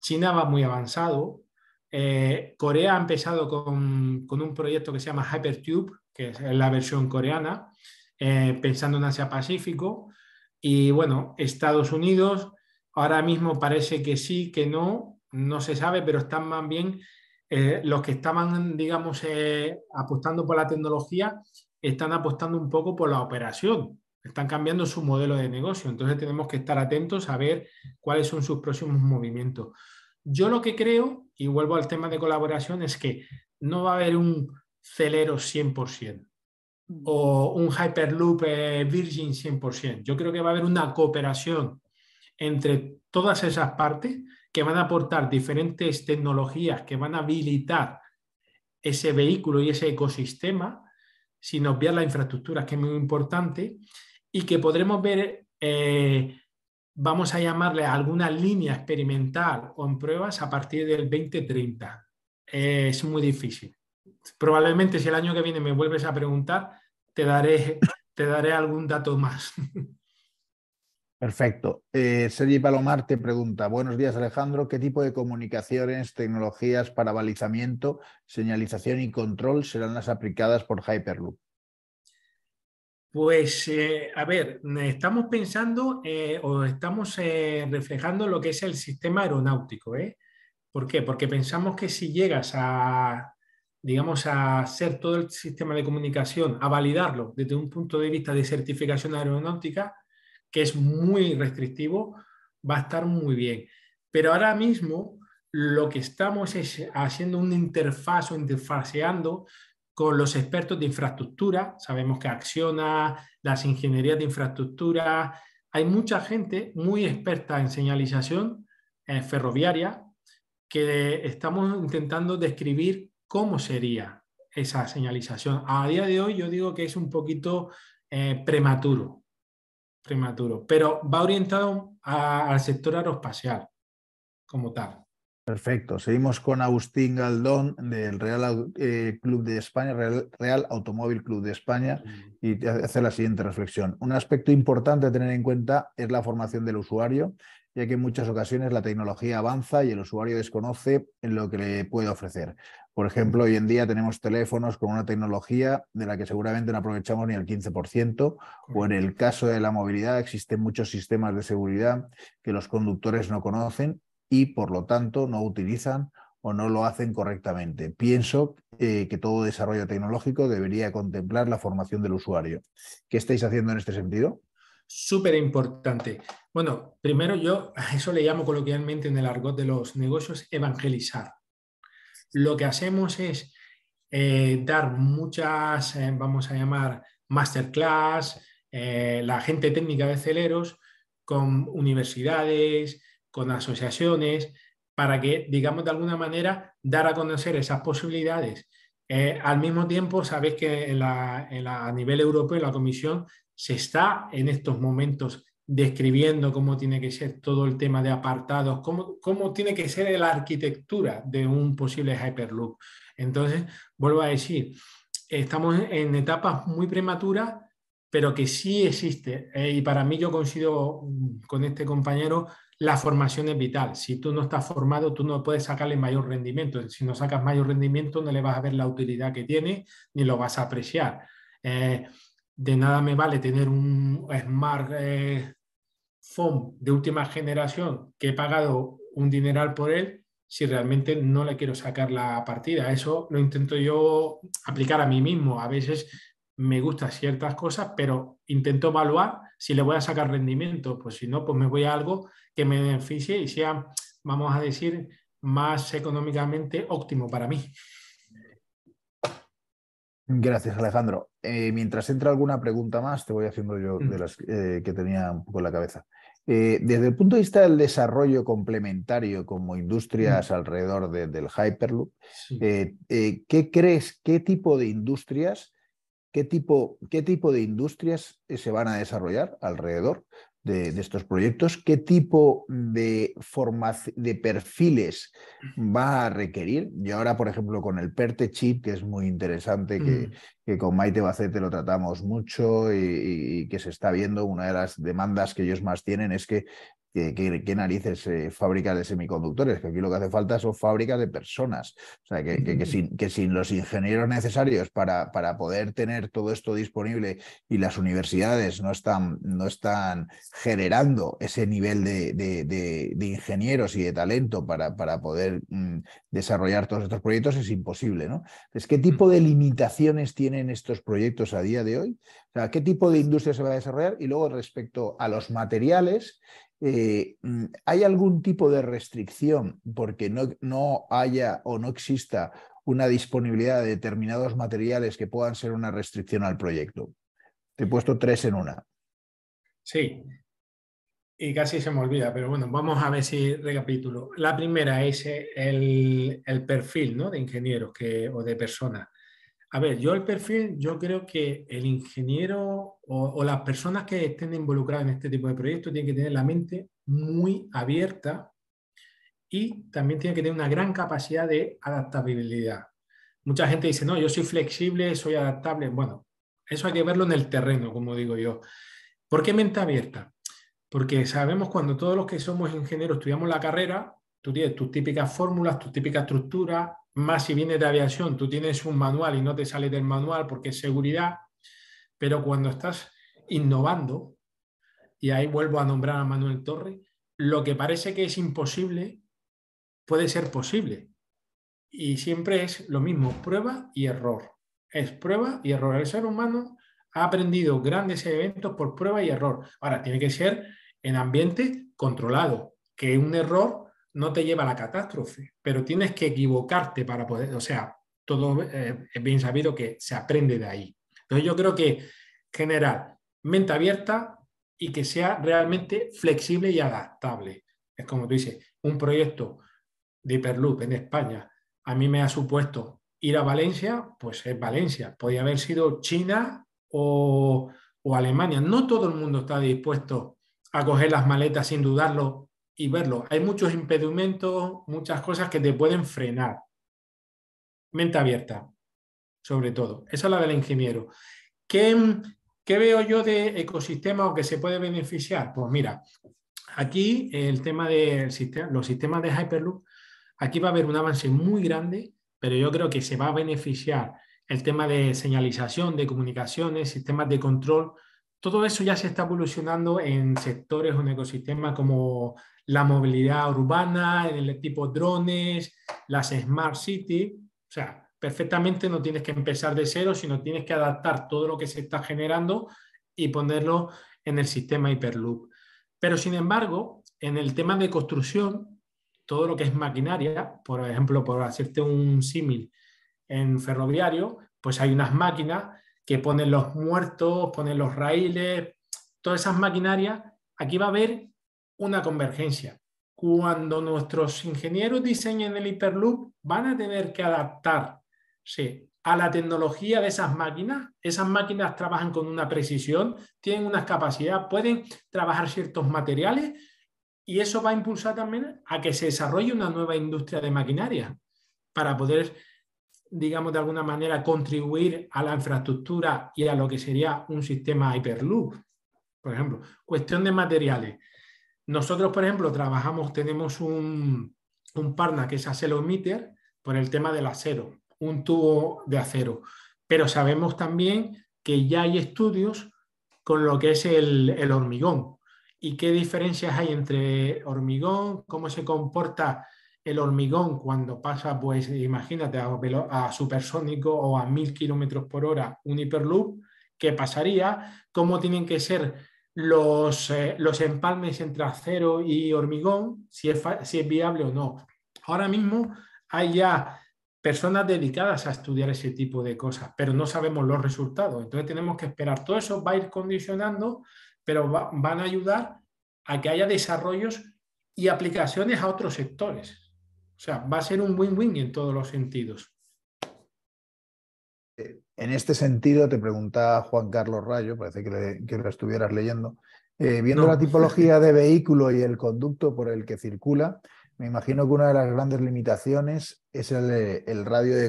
China va muy avanzado, eh, Corea ha empezado con, con, un proyecto que se llama Hypertube, que es la versión coreana, eh, pensando en Asia Pacífico. Y bueno, Estados Unidos ahora mismo parece que sí, que no, no se sabe, pero están más bien eh, los que estaban, digamos, apostando por la tecnología, están apostando un poco por la operación, están cambiando su modelo de negocio. Entonces tenemos que estar atentos a ver cuáles son sus próximos movimientos. Yo lo que creo, y vuelvo al tema de colaboración, es que no va a haber un Celero 100% o un Hyperloop eh, Virgin 100%. Yo creo que va a haber una cooperación entre todas esas partes que van a aportar diferentes tecnologías que van a habilitar ese vehículo y ese ecosistema, sin obviar la infraestructura, que es muy importante, y que podremos ver, eh, vamos a llamarle alguna línea experimental o en pruebas a partir del 2030. es muy difícil probablemente si el año que viene me vuelves a preguntar, te daré, te daré algún dato más. Perfecto. Eh, Sergi Palomar te pregunta, buenos días Alejandro, ¿qué tipo de comunicaciones, tecnologías para balizamiento, señalización y control serán las aplicadas por Hyperloop? Pues, eh, a ver, estamos pensando eh, o estamos reflejando lo que es el sistema aeronáutico. ¿Por qué? Porque pensamos que si llegas a, digamos, a hacer todo el sistema de comunicación, a validarlo desde un punto de vista de certificación aeronáutica, que es muy restrictivo, va a estar muy bien. Pero ahora mismo lo que estamos es haciendo una interfaz o interfaceando con los expertos de infraestructura. Sabemos que Acciona, las ingenierías de infraestructura, hay mucha gente muy experta en señalización eh, ferroviaria que estamos intentando describir cómo sería esa señalización. A día de hoy yo digo que es un poquito eh, prematuro, prematuro, pero va orientado al sector aeroespacial como tal. Perfecto. Seguimos con Agustín Galdón del Real eh, Club de España, Real, Automóvil Club de España, y hace la siguiente reflexión. Un aspecto importante a tener en cuenta es la formación del usuario, ya que en muchas ocasiones la tecnología avanza y el usuario desconoce en lo que le puede ofrecer. Por ejemplo, hoy en día tenemos teléfonos con una tecnología de la que seguramente no aprovechamos ni el 15%, o en el caso de la movilidad existen muchos sistemas de seguridad que los conductores no conocen y por lo tanto no utilizan o no lo hacen correctamente. Pienso eh, que todo desarrollo tecnológico debería contemplar la formación del usuario. ¿Qué estáis haciendo en este sentido? Súper importante. Bueno, primero yo a eso le llamo coloquialmente en el argot de los negocios evangelizar lo que hacemos es eh, dar muchas, eh, vamos a llamar, masterclass, la gente técnica de celeros con universidades, con asociaciones, para que, digamos, de alguna manera, dar a conocer esas posibilidades. al mismo tiempo, sabéis que a nivel europeo la Comisión se está en estos momentos describiendo cómo tiene que ser todo el tema de apartados, cómo, cómo tiene que ser la arquitectura de un posible Hyperloop. Entonces, vuelvo a decir, estamos en etapas muy prematuras, pero que sí existe. Eh, y para mí yo coincido con este compañero, la formación es vital. Si tú no estás formado, tú no puedes sacarle mayor rendimiento. Si no sacas mayor rendimiento, no le vas a ver la utilidad que tiene, ni lo vas a apreciar. Eh, de nada me vale tener un Smart eh, phone de última generación que he pagado un dineral por él si realmente no le quiero sacar la partida. Eso lo intento yo aplicar a mí mismo. A veces me gustan ciertas cosas, pero intento evaluar si le voy a sacar rendimiento. Pues si no, pues me voy a algo que me beneficie y sea, vamos a decir, más económicamente óptimo para mí. Gracias, Alejandro. Eh, mientras entra alguna pregunta más, te voy haciendo yo de mm. las eh, que tenía un poco en la cabeza. Eh, desde el punto de vista del desarrollo complementario como industrias mm. alrededor del Hyperloop, ¿qué crees, qué tipo de industrias qué tipo, qué tipo de industrias se van a desarrollar alrededor de, estos proyectos, qué tipo de, de perfiles va a requerir. Y ahora, por ejemplo, con el PERTE Chip, que es muy interesante, que, mm. que, con Maite Bacete lo tratamos mucho y, que se está viendo, una de las demandas que ellos más tienen es que ¿Qué, narices eh, fábricas de semiconductores? Que aquí lo que hace falta son fábricas de personas. O sea, que, que, sin, que sin, los ingenieros necesarios para, para, poder tener todo esto disponible y las universidades no están, no están generando ese nivel de, de, ingenieros y de talento para, para poder mm, desarrollar todos estos proyectos, es imposible. ¿no? Entonces, ¿qué tipo de limitaciones tienen estos proyectos a día de hoy? O sea, ¿qué tipo de industria se va a desarrollar? Y luego, respecto a los materiales, eh, mm, ¿hay algún tipo de restricción porque no, no haya o no exista una disponibilidad de determinados materiales que puedan ser una restricción al proyecto? Te he puesto tres en una. Sí, y casi se me olvida, pero bueno, vamos a ver si recapitulo. La primera es el, el perfil ¿no? de ingenieros que, o de personas. A ver, yo el perfil, yo creo que el ingeniero o, las personas que estén involucradas en este tipo de proyectos tienen que tener la mente muy abierta y también tienen que tener una gran capacidad de adaptabilidad. Mucha gente dice, no, yo soy flexible, soy adaptable. Bueno, eso hay que verlo en el terreno, como digo yo. ¿Por qué mente abierta? Porque sabemos cuando todos los que somos ingenieros estudiamos la carrera, tú tienes tus típicas fórmulas, tus típicas estructuras, más si vienes de aviación, tú tienes un manual y no te sales del manual porque es seguridad, pero cuando estás innovando, y ahí vuelvo a nombrar a Manuel Torre, lo que parece que es imposible puede ser posible. Y siempre es lo mismo, prueba y error. Es prueba y error. El ser humano ha aprendido grandes eventos por prueba y error. Ahora, tiene que ser en ambiente controlado, que un error no te lleva a la catástrofe, pero tienes que equivocarte para poder, o sea, todo eh, es bien sabido que se aprende de ahí. Entonces yo creo que generar mente abierta y que sea realmente flexible y adaptable. Es como tú dices, un proyecto de Hyperloop en España a mí me ha supuesto ir a Valencia, pues es Valencia. Podría haber sido China o, o Alemania. No todo el mundo está dispuesto a coger las maletas sin dudarlo y verlo. Hay muchos impedimentos, muchas cosas que te pueden frenar. Mente abierta, sobre todo. Esa es la del ingeniero. ¿Qué, qué veo yo de ecosistema o que se puede beneficiar? Pues mira, aquí el tema de sistema, los sistemas de Hyperloop, aquí va a haber un avance muy grande, pero yo creo que se va a beneficiar el tema de señalización, de comunicaciones, sistemas de control. Todo eso ya se está evolucionando en sectores o en ecosistemas como la movilidad urbana, el tipo drones, las smart city. O sea, perfectamente no tienes que empezar de cero, sino tienes que adaptar todo lo que se está generando y ponerlo en el sistema Hyperloop. Pero sin embargo, en el tema de construcción, todo lo que es maquinaria, por ejemplo, por hacerte un símil en ferroviario, pues hay unas máquinas que ponen los muertos, ponen los raíles, todas esas maquinarias, aquí va a haber una convergencia. Cuando nuestros ingenieros diseñen el Hyperloop, van a tener que adaptarse a la tecnología de esas máquinas. Esas máquinas trabajan con una precisión, tienen unas capacidades, pueden trabajar ciertos materiales y eso va a impulsar también a que se desarrolle una nueva industria de maquinaria para poder, digamos, de alguna manera contribuir a la infraestructura y a lo que sería un sistema Hyperloop. Por ejemplo, cuestión de materiales. Nosotros, por ejemplo, trabajamos, tenemos un, un partner que es Acelometer por el tema del acero, un tubo de acero. Pero sabemos también que ya hay estudios con lo que es el, el hormigón. Y qué diferencias hay entre hormigón, cómo se comporta el hormigón cuando pasa, pues imagínate, a, a supersónico o a mil kilómetros por hora un hiperloop, qué pasaría, cómo tienen que ser los, eh, los empalmes entre acero y hormigón, si es, si es viable o no. Ahora mismo hay ya personas dedicadas a estudiar ese tipo de cosas, pero no sabemos los resultados. Entonces tenemos que esperar. Todo eso va a ir condicionando, pero van a ayudar a que haya desarrollos y aplicaciones a otros sectores. O sea, va a ser un win-win en todos los sentidos. En este sentido, te preguntaba Juan Carlos Rayo, parece que, lo estuvieras leyendo, eh, viendo la tipología de vehículo y el conducto por el que circula, me imagino que una de las grandes limitaciones es el, radio de,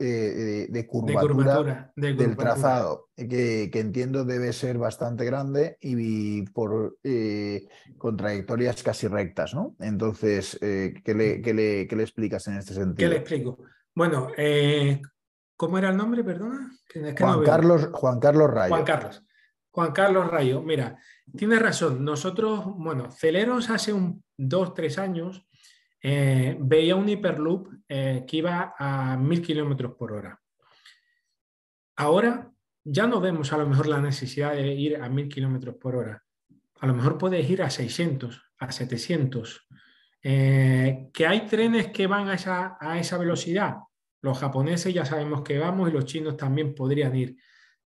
eh, de, curvatura, del trazado, que, entiendo debe ser bastante grande y, por, eh, con trayectorias casi rectas, ¿no? Entonces, eh, ¿qué, le, le, explicas en este sentido? ¿Qué le explico? Bueno, ¿cómo era el nombre, perdona? Juan, Carlos, Juan Carlos Rayo. Juan Carlos. Juan Carlos Rayo, mira, tienes razón. Nosotros, bueno, Celeros hace un, dos, tres años eh, veía un hiperloop eh, que iba a 1000 kilómetros por hora. Ahora ya no vemos a lo mejor la necesidad de ir a 1000 kilómetros por hora. A lo mejor puedes ir a 600, a 700. Eh, que hay trenes que van a esa, a esa velocidad. Los japoneses ya sabemos que vamos y los chinos también podrían ir.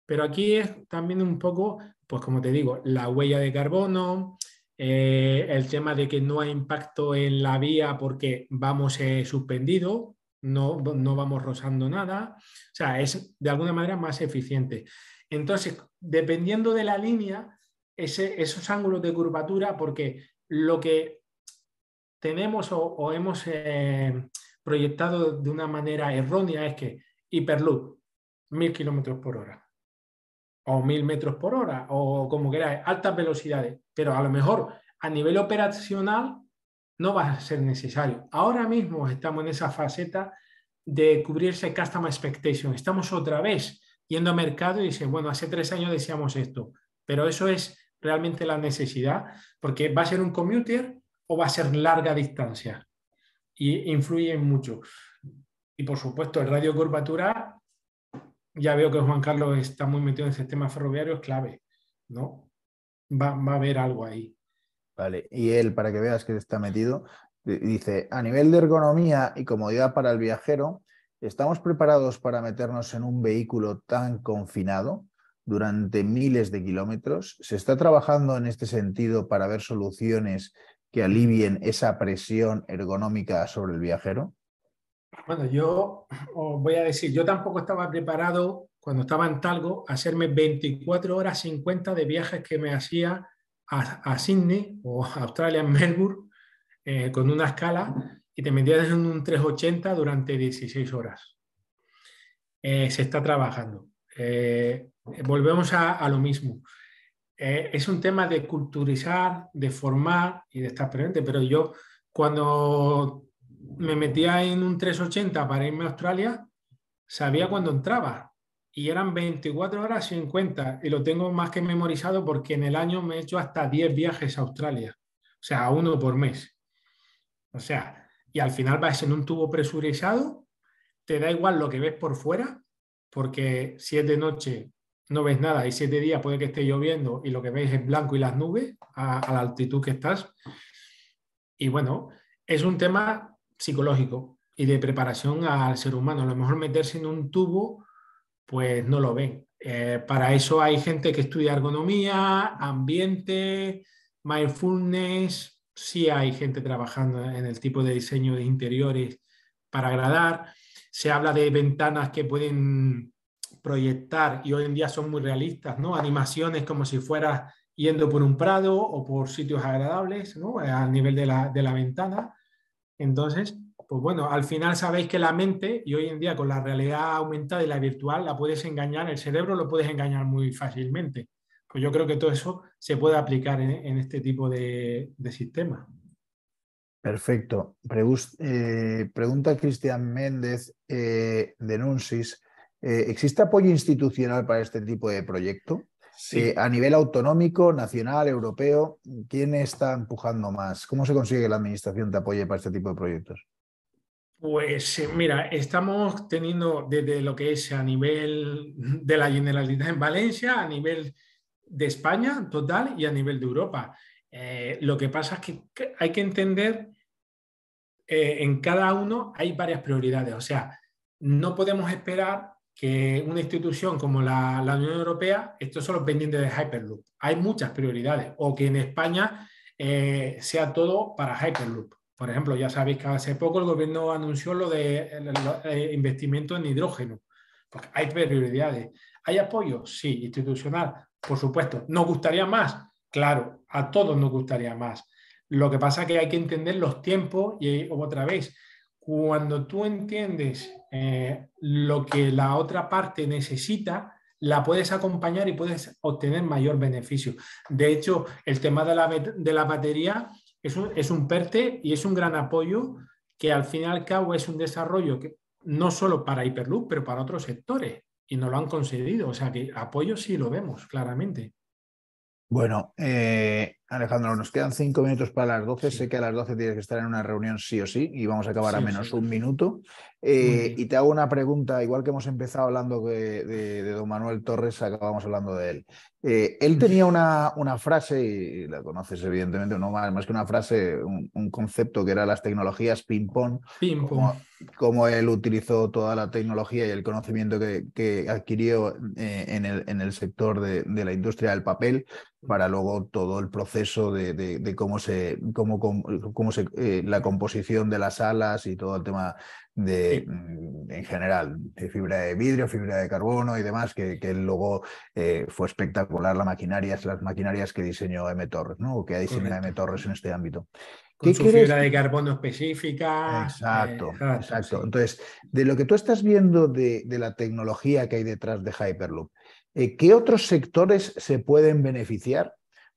Pero aquí es también un poco, pues como te digo, la huella de carbono, eh, el tema de que no hay impacto en la vía porque vamos eh, suspendido, no, no vamos rozando nada, o sea, es de alguna manera más eficiente. Entonces, dependiendo de la línea, ese, esos ángulos de curvatura, porque lo que tenemos o, hemos eh, proyectado de una manera errónea es que hiperloop, mil kilómetros por hora o mil metros por hora o como queráis, altas velocidades, pero a lo mejor a nivel operacional no va a ser necesario. Ahora mismo estamos en esa faceta de cubrirse custom expectation. Estamos otra vez yendo a mercado y dicen, bueno, hace tres años decíamos esto, pero eso es realmente la necesidad, porque va a ser un commuter o va a ser larga distancia y influye mucho. Y por supuesto, el radio curvatura ya veo que Juan Carlos está muy metido en el sistema ferroviario, es clave, ¿no? Va, a haber algo ahí. Vale, y él, para que veas que está metido, dice, a nivel de ergonomía y comodidad para el viajero, ¿estamos preparados para meternos en un vehículo tan confinado durante miles de kilómetros? ¿Se está trabajando en este sentido para ver soluciones que alivien esa presión ergonómica sobre el viajero? Bueno, yo os voy a decir, yo tampoco estaba preparado cuando estaba en Talgo a hacerme 24 horas 50 de viajes que me hacía a, Sydney o a Australia, en Melbourne, eh, con una escala y te metías en un 380 durante 16 horas. Eh, se está trabajando. Eh, volvemos a, lo mismo. Es un tema de culturizar, de formar y de estar presente, pero yo cuando me metía en un 380 para irme a Australia, sabía cuándo entraba. Y eran 24 horas 50 y lo tengo más que memorizado porque en el año me he hecho hasta 10 viajes a Australia. O sea, uno por mes. O sea, y al final vas en un tubo presurizado, te da igual lo que ves por fuera, porque si es de noche no ves nada y siete días puede que esté lloviendo y lo que ves es blanco y las nubes a, la altitud que estás. Y bueno, es un tema psicológico y de preparación al ser humano. A lo mejor meterse en un tubo, pues no lo ven. Eh, para eso hay gente que estudia ergonomía, ambiente, mindfulness. Sí hay gente trabajando en el tipo de diseño de interiores para agradar. Se habla de ventanas que pueden proyectar y hoy en día son muy realistas, ¿no? Animaciones como si fuera yendo por un prado o por sitios agradables, ¿no? A nivel de la, de la ventana. Entonces, pues bueno, al final sabéis que la mente, y hoy en día con la realidad aumentada y la virtual, la puedes engañar, el cerebro lo puedes engañar muy fácilmente. Pues yo creo que todo eso se puede aplicar en, este tipo de, sistema. Perfecto. Eh, pregunta Cristian Méndez eh, de Nunsis. Eh, ¿Existe apoyo institucional para este tipo de proyecto? Eh, a nivel autonómico, nacional, europeo, ¿quién está empujando más? ¿Cómo se consigue que la administración te apoye para este tipo de proyectos? Pues eh, mira, estamos teniendo desde lo que es a nivel de la Generalidad en Valencia, a nivel de España total y a nivel de Europa. Eh, lo que pasa es que hay que entender, en cada uno hay varias prioridades. O sea, no podemos esperar que una institución como la, Unión Europea, esto solo pendiente de Hyperloop. Hay muchas prioridades. O que en España eh, sea todo para Hyperloop. Por ejemplo, ya sabéis que hace poco el gobierno anunció lo de investimiento en hidrógeno. Porque hay prioridades. ¿Hay apoyo? Sí, institucional, por supuesto. ¿Nos gustaría más? Claro, a todos nos gustaría más. Lo que pasa es que hay que entender los tiempos y otra vez, cuando tú entiendes eh, lo que la otra parte necesita, la puedes acompañar y puedes obtener mayor beneficio. De hecho, el tema de la, de la batería es un, es un PERTE y es un gran apoyo que al fin y al cabo es un desarrollo que no solo para Hyperloop, pero para otros sectores y no lo han concedido. O sea que apoyo sí lo vemos claramente. Bueno, eh, Alejandro, nos quedan cinco minutos para las doce. Sé que a las doce tienes que estar en una reunión sí o sí y vamos a acabar a menos un minuto. Eh, y te hago una pregunta, igual que hemos empezado hablando de, don Manuel Torres, acabamos hablando de él. Eh, él tenía una, una, frase, y la conoces evidentemente, no más, más que una frase, un, concepto que era las tecnologías ping-pong. Ping como, él utilizó toda la tecnología y el conocimiento que, adquirió eh, en, el, en, el, sector de, la industria del papel para luego todo el proceso de, cómo se, cómo, cómo se la composición de las alas y todo el tema de, mm, en general, de fibra de vidrio, fibra de carbono y demás, que, que luego eh, fue espectacular la maquinaria, las maquinarias que diseñó M. Torres, ¿no? O que ha diseñado M. Torres en este ámbito. Con su fibra de carbono específica. Exacto, eh, exacto. Entonces, de lo que tú estás viendo de, de, la tecnología que hay detrás de Hyperloop, eh, ¿qué otros sectores se pueden beneficiar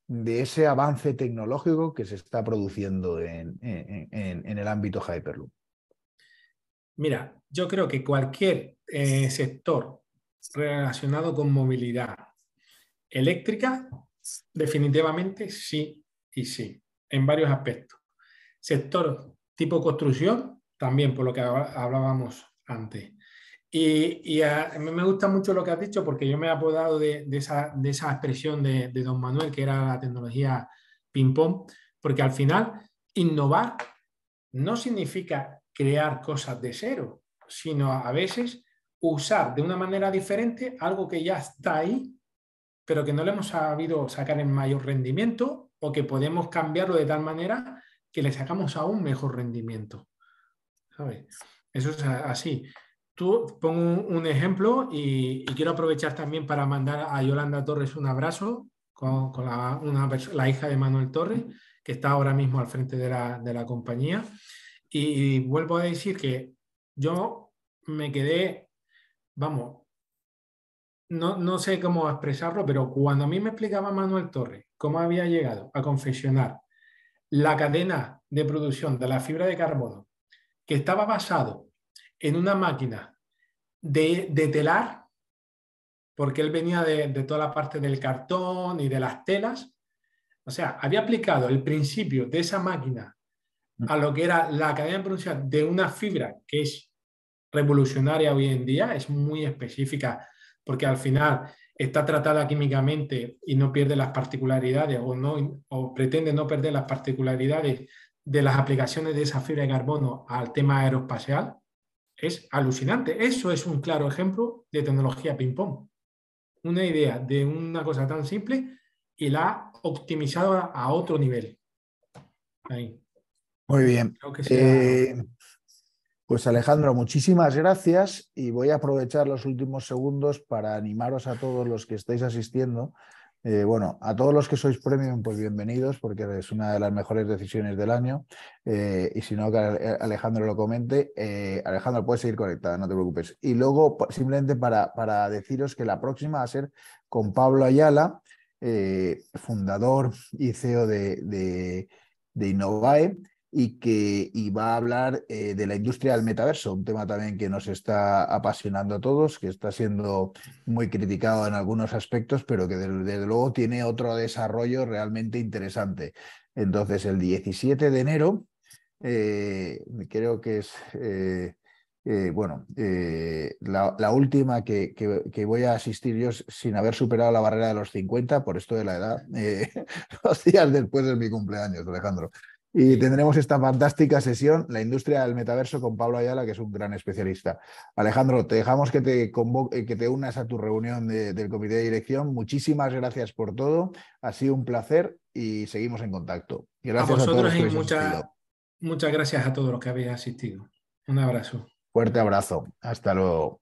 de ese avance tecnológico que se está produciendo en, en, el ámbito Hyperloop? Mira, yo creo que cualquier eh, sector relacionado con movilidad eléctrica, definitivamente sí y sí, en varios aspectos. Sector tipo construcción, también por lo que hablábamos antes. Y, a, mí me gusta mucho lo que has dicho porque yo me he apodado de, esa, de esa, expresión de, don Manuel, que era la tecnología ping-pong, porque al final innovar no significa crear cosas de cero, sino a veces usar de una manera diferente algo que ya está ahí, pero que no le hemos sabido sacar en mayor rendimiento o que podemos cambiarlo de tal manera que le sacamos aún mejor rendimiento. Eso es así. Tú pongo un, ejemplo y, quiero aprovechar también para mandar a Yolanda Torres un abrazo con, la, hija de Manuel Torres, que está ahora mismo al frente de la, de la compañía. Y, vuelvo a decir que yo me quedé, vamos, no, no, sé cómo expresarlo, pero cuando a mí me explicaba Manuel Torres cómo había llegado a confeccionar la cadena de producción de la fibra de carbono, que estaba basado en una máquina de, telar, porque él venía de, de, toda la parte del cartón y de las telas, o sea, había aplicado el principio de esa máquina a lo que era la cadena de producción de una fibra que es revolucionaria hoy en día, es muy específica porque al final está tratada químicamente y no pierde las particularidades o, no, o pretende no perder las particularidades de las aplicaciones de esa fibra de carbono al tema aeroespacial, es alucinante. Eso es un claro ejemplo de tecnología ping-pong. Una idea de una cosa tan simple y la ha optimizado a, otro nivel. Ahí. Muy bien. Eh, pues Alejandro, muchísimas gracias y voy a aprovechar los últimos segundos para animaros a todos los que estáis asistiendo. Eh, bueno, a todos los que sois premium, pues bienvenidos, porque es una de las mejores decisiones del año. Eh, y si no, que Alejandro lo comente. Alejandro, puedes seguir conectada, no te preocupes. Y luego, simplemente para, para deciros que la próxima va a ser con Pablo Ayala, fundador y CEO de, de, de Innovae y que va a hablar eh, de la industria del metaverso, un tema también que nos está apasionando a todos, que está siendo muy criticado en algunos aspectos, pero que desde, luego tiene otro desarrollo realmente interesante. Entonces, el 17 de enero, eh, creo que es... Eh, bueno, la, última que, que, voy a asistir yo sin haber superado la barrera de los 50 por esto de la edad, dos días después de mi cumpleaños, Alejandro. Y tendremos esta fantástica sesión, la industria del metaverso, con Pablo Ayala, que es un gran especialista. Alejandro, te dejamos que te, que te unas a tu reunión del comité de dirección. Muchísimas gracias por todo. Ha sido un placer y seguimos en contacto. gracias a vosotros y muchas gracias a todos los que habéis asistido. Un abrazo. Fuerte abrazo. Hasta luego.